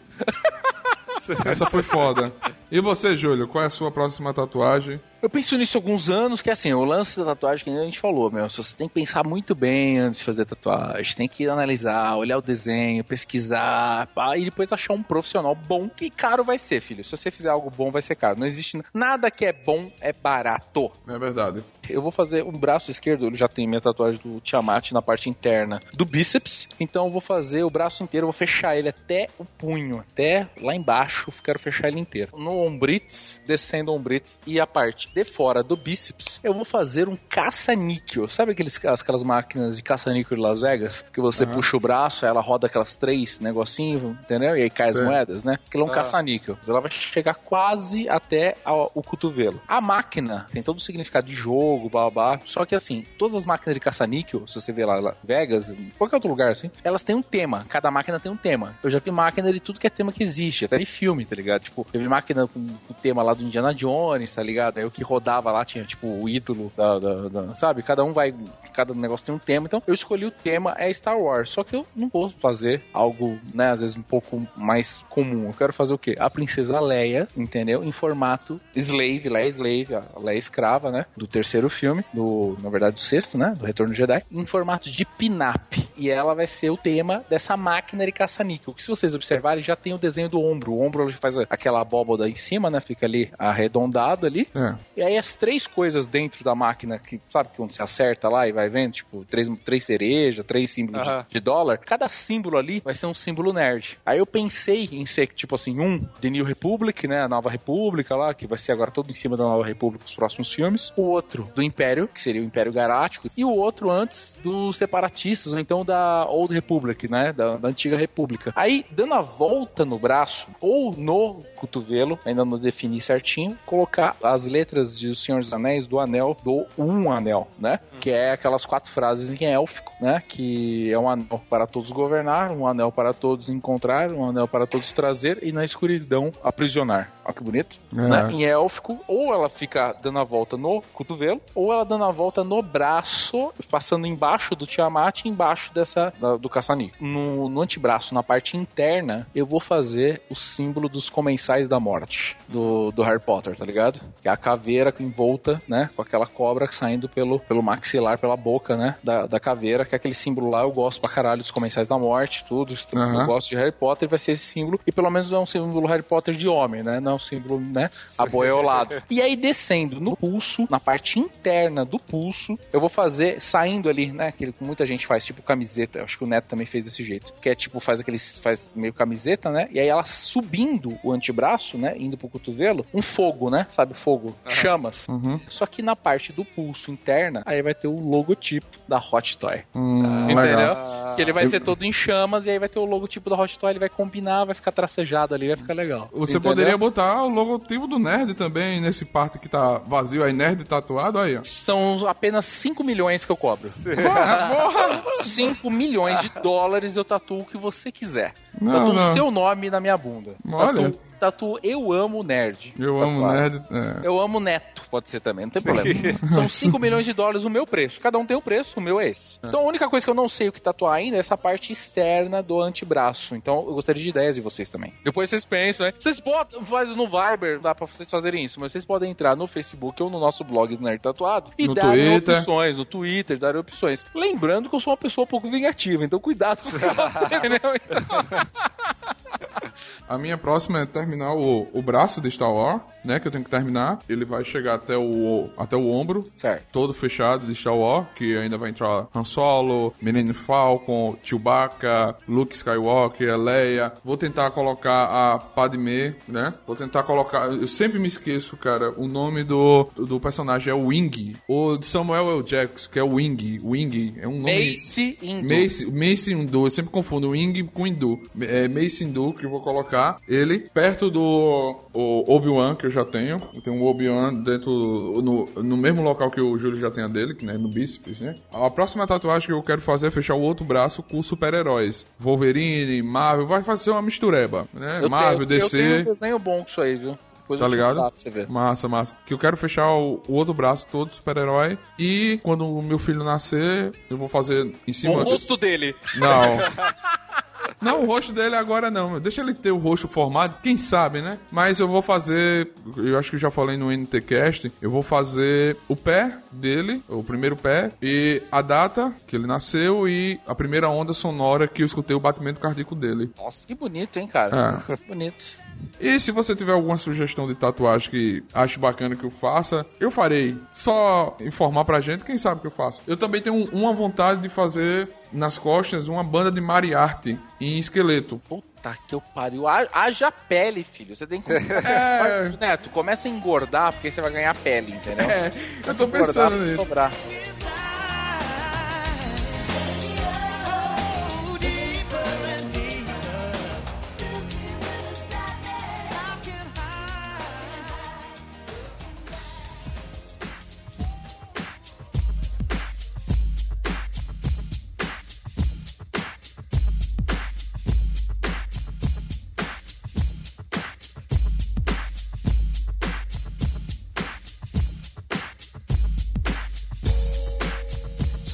Speaker 2: Essa foi foda. E você, Júlio, qual é a sua próxima tatuagem?
Speaker 3: Eu penso nisso há alguns anos, que assim, o lance da tatuagem que a gente falou, meu, você tem que pensar muito bem antes de fazer tatuagem, tem que analisar, olhar o desenho, pesquisar, pá, e depois achar um profissional bom, que caro vai ser, filho. Se você fizer algo bom, vai ser caro. Não existe nada que é bom é barato.
Speaker 2: É verdade.
Speaker 3: Eu vou fazer um braço esquerdo, eu já tenho minha tatuagem do Tiamat na parte interna do bíceps, então eu vou fazer o braço inteiro, vou fechar ele até o punho, até lá embaixo, eu quero fechar ele inteiro. No ombritz, descendo o ombritz e a parte de fora do bíceps, eu vou fazer um caça-níquel. Sabe aqueles, aquelas máquinas de caça-níquel de Las Vegas? Que você puxa o braço, ela roda aquelas três negocinhos, entendeu? E aí cai as
Speaker 2: Certo.
Speaker 3: moedas, né? Aquilo é um caça-níquel. Ela vai chegar quase até ao- o cotovelo. A máquina tem todo o significado de jogo, blá, blá, blá. Só que assim, todas as máquinas de caça-níquel, se você vê lá, lá Vegas, qualquer outro lugar assim, elas têm um tema. Cada máquina tem um tema. Eu já vi máquina de tudo que é tema que existe, até de filme, tá ligado? Tipo, vi máquina com o tema lá do Indiana Jones, tá ligado? Aí o que rodava lá tinha, tipo, o ídolo da, da- da- sabe? Cada um vai, cada negócio tem um tema. Então, eu escolhi o tema é Star Wars. Só que eu não vou fazer algo, né, às vezes um pouco mais comum. Eu quero fazer o quê? A princesa Leia, entendeu? Em formato slave, Leia slave, a Leia escrava, né? Do terceiro filme, do, na verdade, do sexto, né? Do Retorno de Jedi. Em formato de pin-up. E ela vai ser o tema dessa máquina de caça-níquel. Que se vocês observarem, já tem o desenho do ombro. O ombro faz aquela abóboda em cima, né? Fica ali arredondado ali.
Speaker 2: É.
Speaker 3: E aí as três coisas dentro da máquina, que sabe quando você acerta lá e vai vendo, tipo, três, três cerejas, três símbolos de- de, dólar, cada símbolo ali vai ser um símbolo nerd. Aí eu pensei em ser, tipo assim, um The New Republic, né, a Nova República lá, que vai ser agora todo em cima da Nova República os próximos filmes. O outro do Império, que seria o Império Galáctico. E o outro antes dos separatistas, ou então da Old Republic, né, da, da Antiga República. Aí, dando a volta no braço, ou no cotovelo, ainda não defini certinho, colocar as letras de O Senhor dos Anéis do anel do Um Anel, né? Que é aquelas quatro frases em élfico, né? Que é um anel para todos governar, um anel para todos encontrar, um anel para todos trazer e na escuridão aprisionar. Olha que bonito,
Speaker 2: É.
Speaker 3: né? Em élfico, ou ela fica dando a volta no cotovelo, ou ela dando a volta no braço, passando embaixo do Tiamat, embaixo dessa da- do caçanico. No, no antebraço, na parte interna, eu vou fazer o símbolo dos comensais da morte do, do Harry Potter, tá ligado? Que é a caveira envolta, né? Com aquela cobra saindo pelo, pelo maxilar, pela boca, né? Da, da caveira, que é aquele símbolo lá. Eu gosto pra caralho dos comensais da morte, tudo.
Speaker 2: Aham.
Speaker 3: Eu gosto de Harry Potter, vai ser esse símbolo. E pelo menos é um símbolo Harry Potter de homem, né? Não é um símbolo, né? Aboiolado. e aí, descendo no pulso, na parte interna do pulso, eu vou fazer, saindo ali, né? Aquele que muita gente faz, tipo camiseta. Acho que o Neto também fez desse jeito. Que é tipo, faz aqueles. faz meio camiseta, né? E aí ela subindo o antebraço, né? Indo pro cotovelo, um fogo, né? Sabe, fogo, chamas.
Speaker 2: Uhum.
Speaker 3: Só que na parte do pulso interna, aí vai ter o logotipo da Hot Toy.
Speaker 2: Hum,
Speaker 3: Entendeu?
Speaker 2: legal.
Speaker 3: Que ele vai ser todo em chamas e aí vai ter o logotipo da Hot Toy, ele vai combinar, vai ficar tracejado ali, vai ficar legal.
Speaker 2: Você
Speaker 3: Entendeu?
Speaker 2: poderia botar o logotipo do Nerd também nesse parte que tá vazio aí, Nerd tatuado aí, ó.
Speaker 3: São apenas 5 milhões que eu cobro.
Speaker 2: Porra, porra!
Speaker 3: 5 milhões de dólares eu tatuo o que você quiser.
Speaker 2: Não,
Speaker 3: Tatuo o seu nome na minha bunda.
Speaker 2: Olha.
Speaker 3: Tatuo, tatuo Eu Amo Nerd.
Speaker 2: Eu amo
Speaker 3: Tatuado.
Speaker 2: nerd. é.
Speaker 3: Eu amo Neto, pode ser também, não tem problema. São 5 milhões de dólares o meu preço. Cada um tem um preço, o meu é esse. Então a única coisa que eu não sei o que tatuar ainda é essa parte externa do antebraço. Então eu gostaria de ideias de vocês também. Depois vocês pensam, né? Vocês podem, faz no Viber, dá pra vocês fazerem isso, mas vocês podem entrar no Facebook ou no nosso blog do Nerd Tatuado e
Speaker 2: No
Speaker 3: darem
Speaker 2: Twitter.
Speaker 3: opções, no Twitter, darem opções. Lembrando que eu sou uma pessoa um pouco vingativa, então cuidado com o você, entendeu? Então,
Speaker 2: A minha próxima é terminar o, o braço de Star Wars, né? Que eu tenho que terminar. Ele vai chegar até o, até o ombro.
Speaker 3: Certo.
Speaker 2: Todo fechado de Star Wars, que ainda vai entrar Han Solo, Menino Falcon, Chewbacca, Luke Skywalker, Leia. Vou tentar colocar a Padme, né? Vou tentar colocar... Eu sempre me esqueço, cara, o nome do, do personagem é Wing. O de Samuel L. Jackson, que é o Wing. Wing é um nome...
Speaker 3: Mace Indu.
Speaker 2: Mace, Mace Indu, eu sempre confundo Wing com Indu. É Mace Indu que eu vou colocar ele perto do o Obi-Wan que eu já tenho. Eu tenho um Obi-Wan dentro no, no mesmo local que o Júlio já tem a dele, que né, no bíceps, né? A próxima tatuagem que eu quero fazer é fechar o outro braço com super-heróis. Wolverine, Marvel, vai fazer uma mistureba, né?
Speaker 3: Eu
Speaker 2: Marvel,
Speaker 3: tenho,
Speaker 2: DC.
Speaker 3: Eu tenho um desenho bom com isso aí, viu? Depois
Speaker 2: Tá ligado? Massa, massa. Que eu quero fechar o, o outro braço todo super-herói. E quando o meu filho nascer, eu vou fazer em cima.
Speaker 3: O rosto dele.
Speaker 2: Não. Não, o rosto dele agora não. Deixa ele ter o rosto formado, quem sabe, né? Mas eu vou fazer, eu acho que já falei no NTCast, eu vou fazer o pé dele, o primeiro pé, e a data que ele nasceu e a primeira onda sonora que eu escutei o batimento cardíaco dele.
Speaker 3: Que bonito, hein, cara?
Speaker 2: É.
Speaker 3: Bonito.
Speaker 2: E se você tiver alguma sugestão de tatuagem que ache bacana que eu faça, eu farei. Só informar pra gente, quem sabe que eu faço. Eu também tenho um- uma vontade de fazer nas costas uma banda de mariarte em esqueleto.
Speaker 3: Puta que eu pariu. Ha- Haja pele, filho. Você tem que.
Speaker 2: É.
Speaker 3: Neto, começa a engordar porque você vai ganhar pele, entendeu?
Speaker 2: É, eu tô pensando nisso.
Speaker 3: sobrar.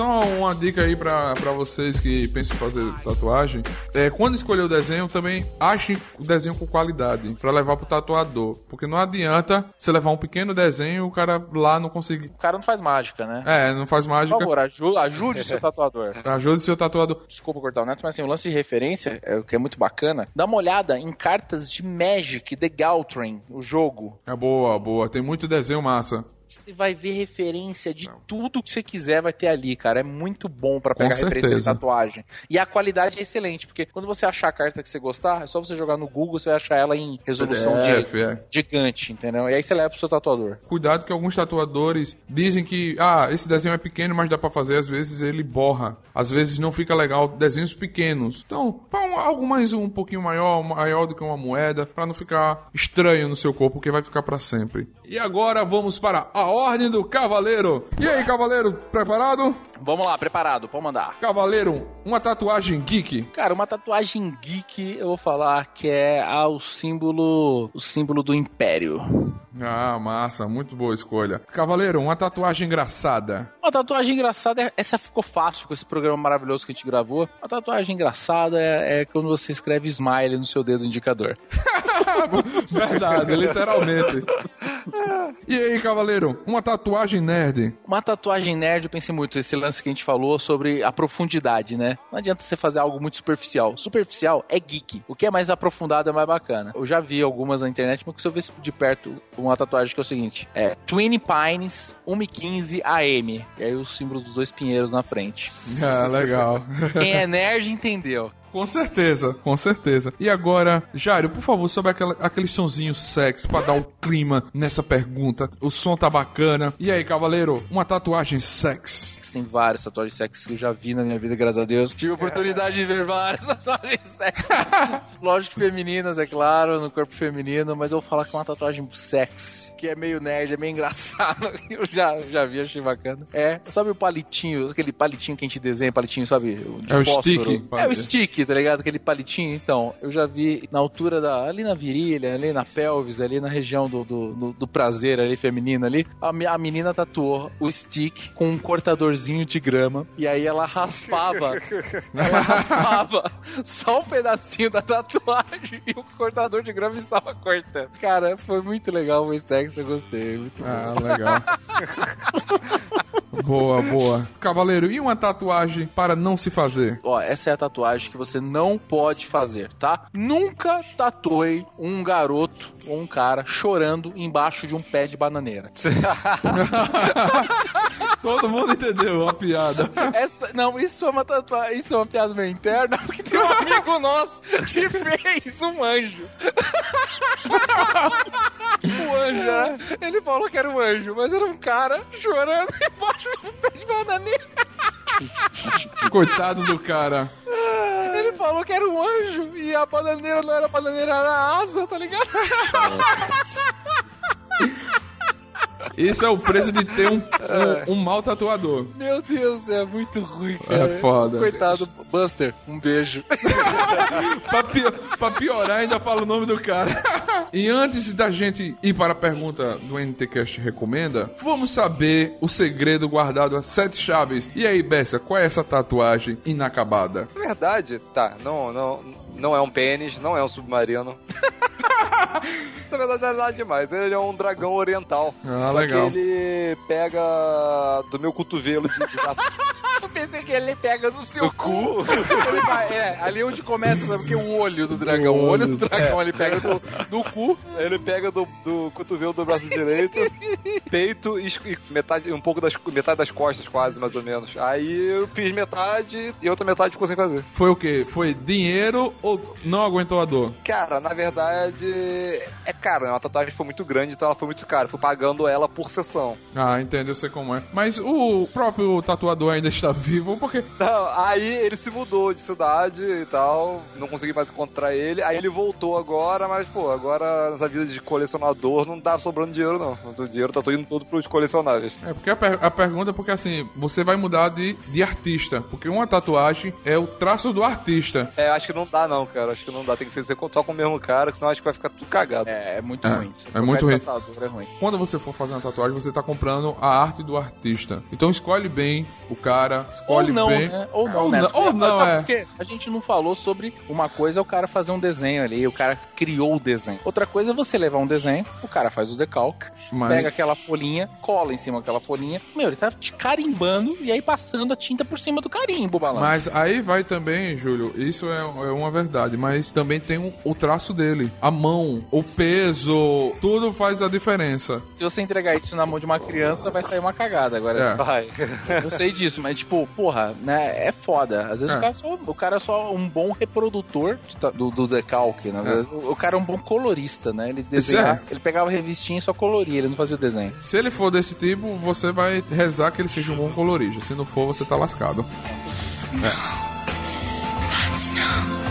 Speaker 2: Só uma dica aí pra, pra vocês que pensam em fazer tatuagem. É, quando escolher o desenho, também achem o desenho com qualidade pra levar pro tatuador. Porque não adianta você levar um pequeno desenho e o cara lá não conseguir.
Speaker 3: O cara não faz mágica, né?
Speaker 2: É, não faz
Speaker 3: Por
Speaker 2: mágica.
Speaker 3: favor, aju- ajude o seu tatuador.
Speaker 2: Ajude seu tatuador.
Speaker 3: Desculpa cortar o Neto, mas assim, o lance de referência, é, o que é muito bacana, dá uma olhada em cartas de Magic, The Galtrain, o jogo.
Speaker 2: É boa, boa. Tem muito desenho massa.
Speaker 3: Você vai ver referência de tudo que você quiser, vai ter ali, cara. É muito bom pra
Speaker 2: Com
Speaker 3: pegar referência de tatuagem. E a qualidade é excelente, porque quando você achar a carta que você gostar, é só você jogar no Google, você vai achar ela em resolução
Speaker 2: PDF,
Speaker 3: de,
Speaker 2: é.
Speaker 3: gigante, entendeu? E aí você leva pro seu tatuador.
Speaker 2: Cuidado que alguns tatuadores dizem que, ah, esse desenho é pequeno, mas dá pra fazer, às vezes ele borra. Às vezes não fica legal desenhos pequenos. Então, um- algo mais um pouquinho maior, maior do que uma moeda, pra não ficar estranho no seu corpo, porque vai ficar pra sempre. E agora vamos para a Ordem do Cavaleiro. E aí, Cavaleiro, preparado?
Speaker 3: Vamos lá, preparado, pode mandar.
Speaker 2: Cavaleiro, uma tatuagem geek.
Speaker 3: Cara, uma tatuagem geek, eu vou falar que é ah, o símbolo, o símbolo do Império.
Speaker 2: Ah, massa, muito boa escolha. Cavaleiro, uma tatuagem engraçada.
Speaker 3: Uma tatuagem engraçada, é- essa ficou fácil com esse programa maravilhoso que a gente gravou. Uma tatuagem engraçada é, é quando você escreve smile no seu dedo indicador.
Speaker 2: Verdade, literalmente. E aí, Cavaleiro, uma tatuagem nerd.
Speaker 3: Uma tatuagem nerd, eu pensei muito, esse lance que a gente falou sobre a profundidade, né? Não adianta você fazer algo muito superficial. Superficial é geek. O que é mais aprofundado é mais bacana. Eu já vi algumas na internet, mas se eu ver de perto uma tatuagem que é o seguinte: é Twin Pines 115 AM. E aí o símbolo dos dois pinheiros na frente.
Speaker 2: Ah, legal.
Speaker 3: Quem é nerd entendeu.
Speaker 2: Com certeza, com certeza. E agora, Jário, por favor, sobre aquela, aquele sonzinho sexy pra dar o clima nessa pergunta. O som tá bacana. E aí, Cavaleiro, uma tatuagem sexy.
Speaker 3: Existem várias tatuagens sexy que eu já vi na minha vida, graças a Deus. Tive a oportunidade de ver várias tatuagens sexy. Lógico que femininas, é claro, no corpo feminino, mas eu vou falar que é uma tatuagem sexy, que é meio nerd, é meio engraçado. Eu já, já vi, achei bacana. É, sabe o palitinho, aquele palitinho que a gente desenha, palitinho, sabe? de
Speaker 2: É o
Speaker 3: fósforo?
Speaker 2: stick,
Speaker 3: É o stick, tá ligado? Aquele palitinho. Então, eu já vi na altura da. ali na virilha, ali na pelvis, ali na região do, do, do- do prazer ali, feminino ali. A, a menina tatuou o stick com um cortadorzinho de grama. E aí ela raspava. ela raspava só um pedacinho da tatuagem e o cortador de grama estava cortando. Cara, foi muito legal, foi sexy, eu gostei. Muito
Speaker 2: Ah, legal. boa, boa. Cavaleiro, e uma tatuagem para não se fazer?
Speaker 3: Ó, essa é a tatuagem que você não pode fazer, tá? Nunca tatuei um garoto ou um cara chorando embaixo de um pé de bananeira.
Speaker 2: Todo mundo entendeu a piada.
Speaker 3: Essa, não, isso é uma tatuagem, isso é uma piada meio interna, porque tem um amigo nosso que fez um anjo. o anjo, né? Ele falou que era um anjo, mas era um cara chorando embaixo bananeira.
Speaker 2: Coitado do cara.
Speaker 3: Ele falou que era um anjo e a bananeira não era bananeira, era asa, tá ligado?
Speaker 2: Isso é o preço de ter um, um, um mau tatuador.
Speaker 3: Meu Deus, é muito ruim, cara.
Speaker 2: É foda.
Speaker 3: Coitado, Buster, um beijo.
Speaker 2: pra, pra piorar, ainda fala o nome do cara. e antes da gente ir para a pergunta do NTCast Recomenda, vamos saber o segredo guardado a sete chaves. E aí, Bessa, qual é essa tatuagem inacabada?
Speaker 5: Na verdade, tá, não, não, não é um pênis, não é um submarino. Na verdade, não é nada demais. Ele é um dragão oriental.
Speaker 2: Ah,
Speaker 5: Só
Speaker 2: legal.
Speaker 5: que ele pega do meu cotovelo de, de braço.
Speaker 3: Eu pensei que ele pega no seu cu. Vai- é, ali onde começa, sabe? Porque o olho do dragão, o olho do dragão, ele pega do, do cu.
Speaker 5: Ele pega do, do cotovelo do braço direito, peito e, e metade, um pouco das, metade das costas, quase, mais ou menos. Aí eu fiz metade e outra metade ficou sem fazer.
Speaker 2: Foi o quê? Foi dinheiro ou não aguentou a dor?
Speaker 5: Cara, na verdade, é caro, né? Uma tatuagem foi muito grande, então ela foi muito cara. Fui pagando ela por sessão.
Speaker 2: Ah, entendo, eu sei como é. Mas o próprio tatuador ainda está vivo, porque
Speaker 5: Não, aí ele se mudou de cidade e tal, não consegui mais encontrar ele. Aí ele voltou agora, mas, pô, agora nessa vida de colecionador não tá sobrando dinheiro, não. O dinheiro tá todo indo todo pros colecionáveis.
Speaker 2: É, porque a, per- a pergunta é porque assim, você vai mudar de, de artista. Porque uma tatuagem é o traço do artista.
Speaker 5: É, acho que não dá, não, cara. Acho que não dá. Tem que ser só com o mesmo cara, que senão acho que vai ficar tudo cagado.
Speaker 3: É, é muito
Speaker 2: É,
Speaker 3: ruim.
Speaker 2: é muito ruim.
Speaker 3: Tatuador é ruim.
Speaker 2: Quando você for fazer uma tatuagem, você tá comprando a arte do artista. Então escolhe bem o cara,
Speaker 3: Ou
Speaker 2: escolhe
Speaker 3: não,
Speaker 2: bem.
Speaker 3: né? Ou não,
Speaker 2: Ou
Speaker 3: né?
Speaker 2: não, ou não,
Speaker 3: Sabe
Speaker 2: é.
Speaker 3: por quê? A gente não falou sobre uma coisa é o cara fazer um desenho ali, o cara criou o desenho. Outra coisa é você levar um desenho, o cara faz o decalque,
Speaker 2: Mas-
Speaker 3: pega aquela folhinha, cola em cima daquela folhinha. Meu, ele tá te carimbando e aí passando a tinta por cima do carimbo, balão.
Speaker 2: Mas aí vai também, Júlio, isso é, é uma verdade, mas também tem o, o traço dele. A mão, o peso, tudo faz a diferença.
Speaker 3: Se você entregar isso na mão de uma criança, vai sair uma cagada. Agora,
Speaker 2: É.
Speaker 5: Vai.
Speaker 3: eu sei disso, mas tipo, porra, né? É foda. Às vezes
Speaker 2: É.
Speaker 3: o, cara só, o cara é só um bom reprodutor do, do decalque, né? Às
Speaker 2: É.
Speaker 3: vezes o, o cara é um bom colorista, né? Ele desenhava,
Speaker 2: é.
Speaker 3: ele pegava a revistinha e só coloria, ele não fazia o desenho.
Speaker 2: Se ele for desse tipo, você vai rezar que ele seja um bom colorista. Se não for, você tá lascado.
Speaker 6: The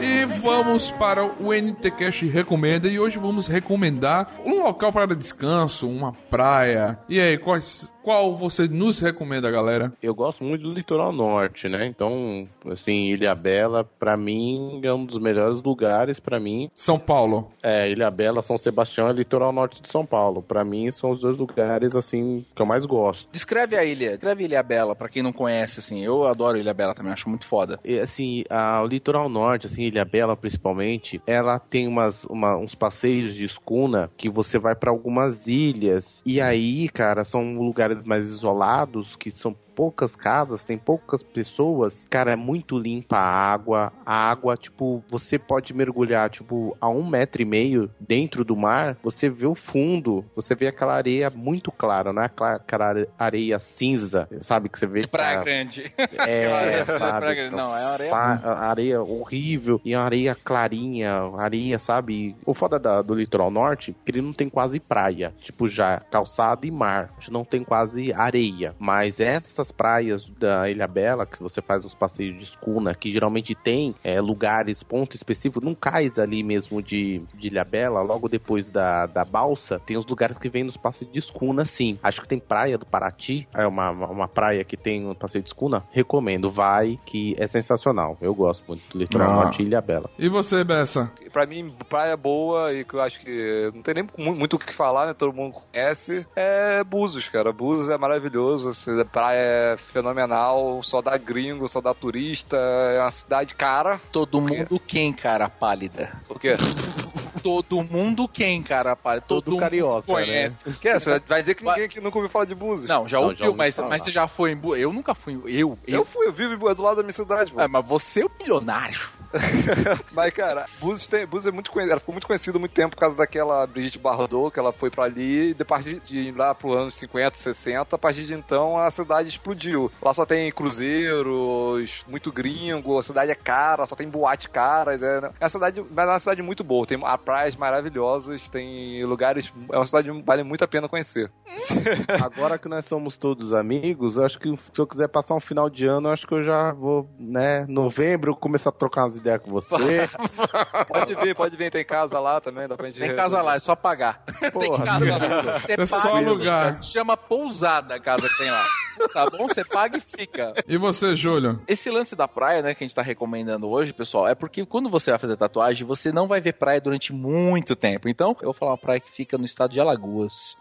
Speaker 2: E vamos para o NTCast Recomenda. E hoje vamos recomendar um local para descanso, uma praia. E aí, quais, quais qual você nos recomenda, galera?
Speaker 4: Eu gosto muito do litoral norte, né? Então, assim, Ilha Bela, pra mim, é um dos melhores lugares pra mim.
Speaker 2: São Paulo.
Speaker 4: É, Ilha Bela, São Sebastião e litoral norte de São Paulo. Pra mim, são os dois lugares, assim, que eu mais gosto.
Speaker 3: Descreve a ilha, descreve Ilha Bela, pra quem não conhece, assim. Eu adoro Ilha Bela também, acho muito foda.
Speaker 4: E, assim, a, o litoral norte, assim, Ilha Bela principalmente, ela tem umas, uma- uns passeios de escuna que você vai pra algumas ilhas. E aí, cara, são lugares mais isolados, que são poucas casas, tem poucas pessoas. Cara, é muito limpa a água. A água, tipo, você pode mergulhar, tipo, a um metro e meio dentro do mar, você vê o fundo, você vê aquela areia muito clara, não é aquela, areia cinza, sabe? Que você vê.
Speaker 3: De Praia
Speaker 4: que a-
Speaker 3: Grande.
Speaker 4: é,
Speaker 3: Praia
Speaker 4: sabe?
Speaker 3: Grande. Não, é areia.
Speaker 4: Sa- areia horrível e areia clarinha, areia, sabe? O foda da- do litoral norte, que ele não tem quase praia, tipo já calçada e mar, A gente não tem quase areia. Mas essas praias da Ilha Bela, que você faz os passeios de escuna, que geralmente tem é, lugares, ponto específico, num cais ali mesmo de, de Ilha Bela, logo depois da, da balsa, tem os lugares que vem nos passeios de escuna, sim. Acho que tem praia do Paraty, é uma, uma, praia que tem um passeio de escuna, recomendo, vai, que é sensacional. Eu gosto muito do litoral
Speaker 2: Ah.
Speaker 4: norte e Ilha Bela.
Speaker 2: E você, Bessa?
Speaker 5: Pra mim, praia boa e que eu acho que não tem nem mu- muito o que falar, né? Todo mundo conhece. É Búzios, cara. Búzios é maravilhoso. Assim, a praia é fenomenal. Só dá gringo, só dá turista. É uma cidade cara.
Speaker 3: Todo mundo quem, cara, pálida?
Speaker 5: O quê?
Speaker 3: Todo mundo quem, cara, pálida? Todo,
Speaker 4: Todo
Speaker 3: mundo
Speaker 4: carioca,
Speaker 3: conhece.
Speaker 5: O quê? Você vai dizer que ninguém aqui nunca ouviu falar de Búzios?
Speaker 3: Não, já
Speaker 4: Não,
Speaker 3: ouviu,
Speaker 4: já ouvi
Speaker 3: mas,
Speaker 4: falar.
Speaker 3: mas você já foi em Bu... Eu nunca fui. em- Eu?
Speaker 5: Eu fui, eu vivo em Bu- é do lado da minha cidade, pô.
Speaker 3: É, mas você é o milionário.
Speaker 5: Mas, cara, Búzios, tem, Búzios é muito conhecida. Ela ficou muito conhecida muito tempo por causa daquela Brigitte Bardot, que ela foi pra ali. E de ir lá pro anos 50, 60, a partir de então a cidade explodiu. Lá só tem cruzeiros, muito gringo, a cidade é cara, só tem boate caras. É, é uma cidade, mas é uma cidade muito boa. Tem praias maravilhosas, tem lugares. É uma cidade que vale muito a pena conhecer.
Speaker 4: Agora que nós somos todos amigos, acho que se eu quiser passar um final de ano, acho que eu já vou, né, novembro, começar a trocar umas ideias com você.
Speaker 5: Pode vir, pode vir, tem casa lá também, dá pra gente
Speaker 3: Tem casa lá, é só pagar. tem
Speaker 4: Porra,
Speaker 3: casa lá. Você
Speaker 2: É só alugar.
Speaker 3: fica. Se chama pousada a casa que tem lá. Tá bom? Você paga e fica.
Speaker 2: E você, Júlio?
Speaker 3: Esse lance da praia, né, que a gente tá recomendando hoje, pessoal, é porque quando você vai fazer tatuagem, você não vai ver praia durante muito tempo. Então, eu vou falar uma praia que fica no estado de Alagoas.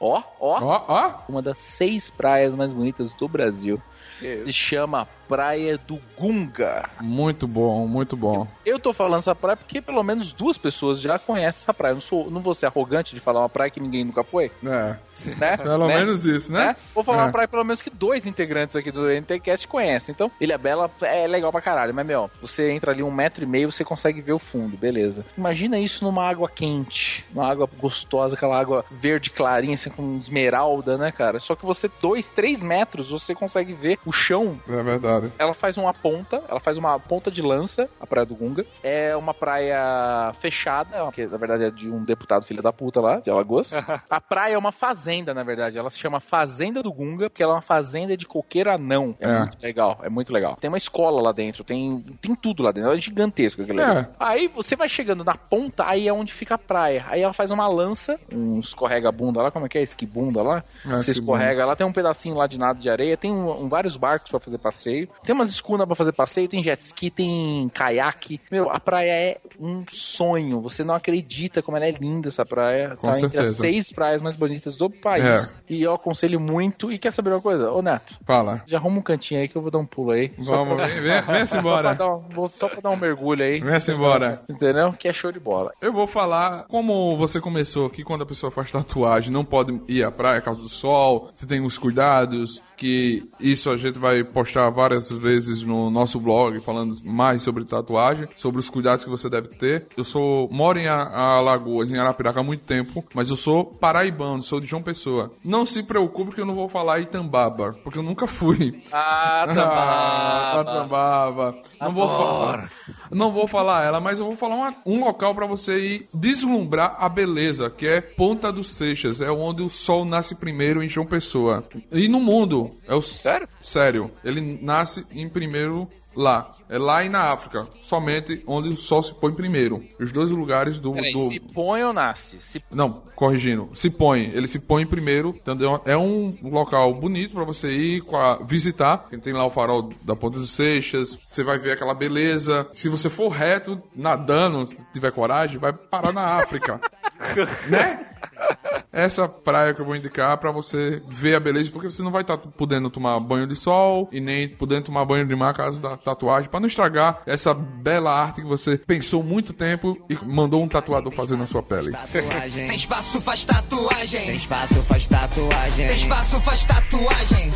Speaker 3: Ó, ó,
Speaker 2: Ó, ó.
Speaker 3: uma das seis praias mais bonitas do Brasil. Se chama Praia do Gunga.
Speaker 2: Muito bom, muito bom.
Speaker 3: Eu tô falando essa praia porque pelo menos duas pessoas já conhecem essa praia. Eu não, sou, não vou ser arrogante de falar uma praia que ninguém nunca foi,
Speaker 2: É,
Speaker 3: né?
Speaker 2: pelo
Speaker 3: Né?
Speaker 2: menos isso, né?
Speaker 3: né? Vou falar
Speaker 2: É.
Speaker 3: uma praia pelo menos que dois integrantes aqui do NTCast conhecem. Então, Ilha Bela é legal pra caralho. Mas, meu, você entra ali um metro e meio, você consegue ver o fundo, beleza. Imagina isso numa água quente, uma água gostosa, aquela água verde clarinha, assim, com esmeralda, né, cara? Só que você, dois, três metros, você consegue ver o chão
Speaker 2: É verdade.
Speaker 3: ela faz uma ponta, ela faz uma ponta de lança, a Praia do Gunga. É uma praia fechada, que na verdade é de um deputado filho da puta lá, de Alagoas. a praia é uma fazenda, na verdade. Ela se chama Fazenda do Gunga, porque ela é uma fazenda de coqueiro anão. É,
Speaker 2: É.
Speaker 3: muito legal, é muito legal. Tem uma escola lá dentro, tem, tem tudo lá dentro. É gigantesco aquele
Speaker 2: É.
Speaker 3: ali. Aí você vai chegando na ponta, aí é onde fica a praia. Aí ela faz uma lança, um escorrega-bunda lá, como é que é? Esquibunda lá.
Speaker 2: É,
Speaker 3: você
Speaker 2: esquibunda.
Speaker 3: escorrega lá, tem um pedacinho lá de nada de areia, tem um, um- vários barcos pra fazer passeio, tem umas escunas pra fazer passeio, tem jet ski, tem caiaque. Meu, a praia é um sonho. Você não acredita como ela é linda essa praia.
Speaker 2: Com
Speaker 3: tá entre as
Speaker 2: certeza.
Speaker 3: seis praias mais bonitas do país. E eu aconselho muito. E quer saber uma coisa? Ô, Neto,
Speaker 2: Fala.
Speaker 3: já arruma um cantinho aí que eu vou dar um pulo aí. Só
Speaker 2: Vamos,
Speaker 3: pra-
Speaker 2: vem, vem,
Speaker 3: Só
Speaker 2: embora.
Speaker 3: dar, um- só pra dar um mergulho aí.
Speaker 2: Vem-se embora.
Speaker 3: Entendeu? Que é show de bola.
Speaker 2: Eu vou falar como você começou aqui, quando a pessoa faz tatuagem, não pode ir à praia por causa do sol, você tem os cuidados, que isso gente vai postar várias vezes no nosso blog, falando mais sobre tatuagem, sobre os cuidados que você deve ter. Eu sou, moro em Alagoas, em Arapiraca há muito tempo, mas eu sou paraibano, sou de João Pessoa. Não se preocupe que eu não vou falar Itambaba, porque eu nunca fui.
Speaker 3: Ah,
Speaker 2: Ah,
Speaker 3: tá.
Speaker 2: Tambaba. Não vou falar. Não vou falar ela, mas eu vou falar uma- um local pra você ir deslumbrar a beleza, que é Ponta dos Seixas, é onde o sol nasce primeiro em João Pessoa. E no mundo, é o
Speaker 5: Sério?
Speaker 2: Sério, ele nasce em primeiro Lá. É lá e na África. Somente onde o sol se põe primeiro. Os dois lugares do.
Speaker 3: Peraí,
Speaker 2: do...
Speaker 3: se põe ou nasce? Se...
Speaker 2: Não, corrigindo. Se põe. Ele se põe primeiro. Entendeu? É um local bonito pra você ir com a- visitar. Tem lá o farol da Ponta dos Seixas. Você vai ver aquela beleza. Se você for reto, nadando, se tiver coragem, vai parar na África. né? Essa praia que eu vou indicar pra você ver a beleza, porque você não vai estar podendo tomar banho de sol e nem podendo tomar banho de mar caso da tatuagem, pra não estragar essa bela arte que você pensou muito tempo e mandou um tatuador fazer na sua pele.
Speaker 7: Tatuagem.
Speaker 9: Tem espaço, faz tatuagem.
Speaker 7: Tem espaço, faz tatuagem.
Speaker 9: Tem espaço, faz tatuagem.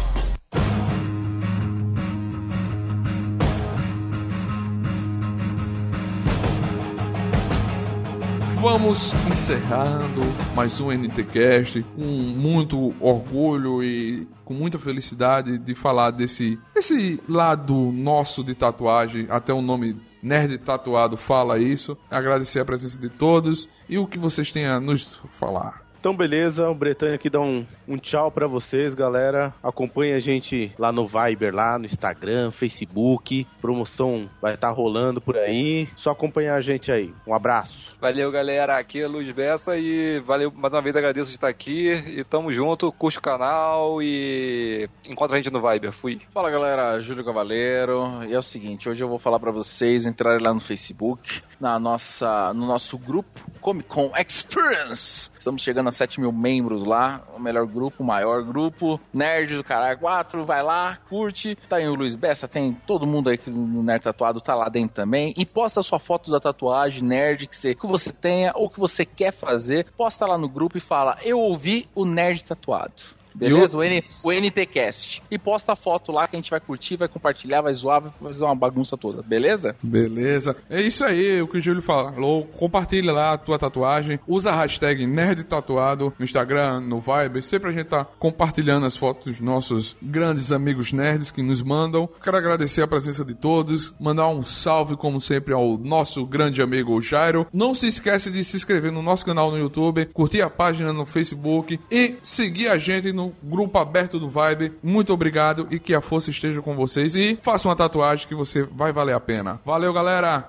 Speaker 2: Vamos encerrando mais um NTCast com muito orgulho e com muita felicidade de falar desse, desse lado nosso de tatuagem, até o nome Nerd Tatuado fala isso. Agradecer a presença de todos e o que vocês têm a nos falar.
Speaker 4: Então, beleza, o Bretanha aqui dá um, um tchau pra vocês, galera. Acompanhe a gente lá no Viber, lá no Instagram, Facebook. Promoção vai estar rolando por aí. Só acompanhar a gente aí. Um abraço.
Speaker 5: Valeu, galera. Aqui é Luiz Bessa e valeu mais uma vez, agradeço de estar aqui. E tamo junto, curte o canal e encontra a gente no Viber. Fui.
Speaker 3: Fala galera, Júlio Cavaleiro. E é o seguinte, hoje eu vou falar pra vocês entrarem lá no Facebook, na nossa, no nosso grupo Comic Con Experience. Estamos chegando a 7 mil membros lá, o melhor grupo, o maior grupo. Nerd do Caralho 4, vai lá, curte. Tá aí o Luiz Bessa, tem todo mundo aí que no Nerd Tatuado tá lá dentro também. E posta sua foto da tatuagem nerd que você, que você tenha ou que você quer fazer. Posta lá no grupo e fala: Eu ouvi o Nerd Tatuado. Beleza? O, N, o NTCast. E posta a foto lá que a gente vai curtir, vai compartilhar, vai zoar, vai fazer uma bagunça toda. Beleza?
Speaker 2: Beleza. É isso aí, o que o Júlio falou. Compartilha lá a tua tatuagem. Usa a hashtag Nerd Tatuado no Instagram, no Viber. Sempre a gente tá compartilhando as fotos dos nossos grandes amigos nerds que nos mandam. Quero agradecer a presença de todos. Mandar um salve, como sempre, ao nosso grande amigo Jairo. Não se esquece de se inscrever no nosso canal no YouTube, curtir a página no Facebook e seguir a gente no grupo aberto do Vibe. Muito obrigado e que a força esteja com vocês. E faça uma tatuagem que você vai valer a pena. Valeu, galera!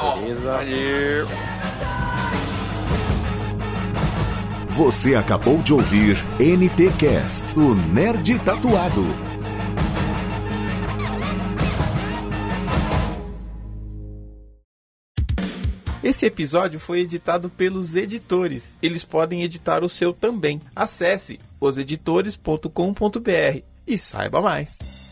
Speaker 4: Beleza?
Speaker 1: Você acabou de ouvir NT Cast, o Nerd Tatuado.
Speaker 10: Esse episódio foi editado pelos editores. Eles podem editar o seu também. Acesse oseditores.com.br e saiba mais.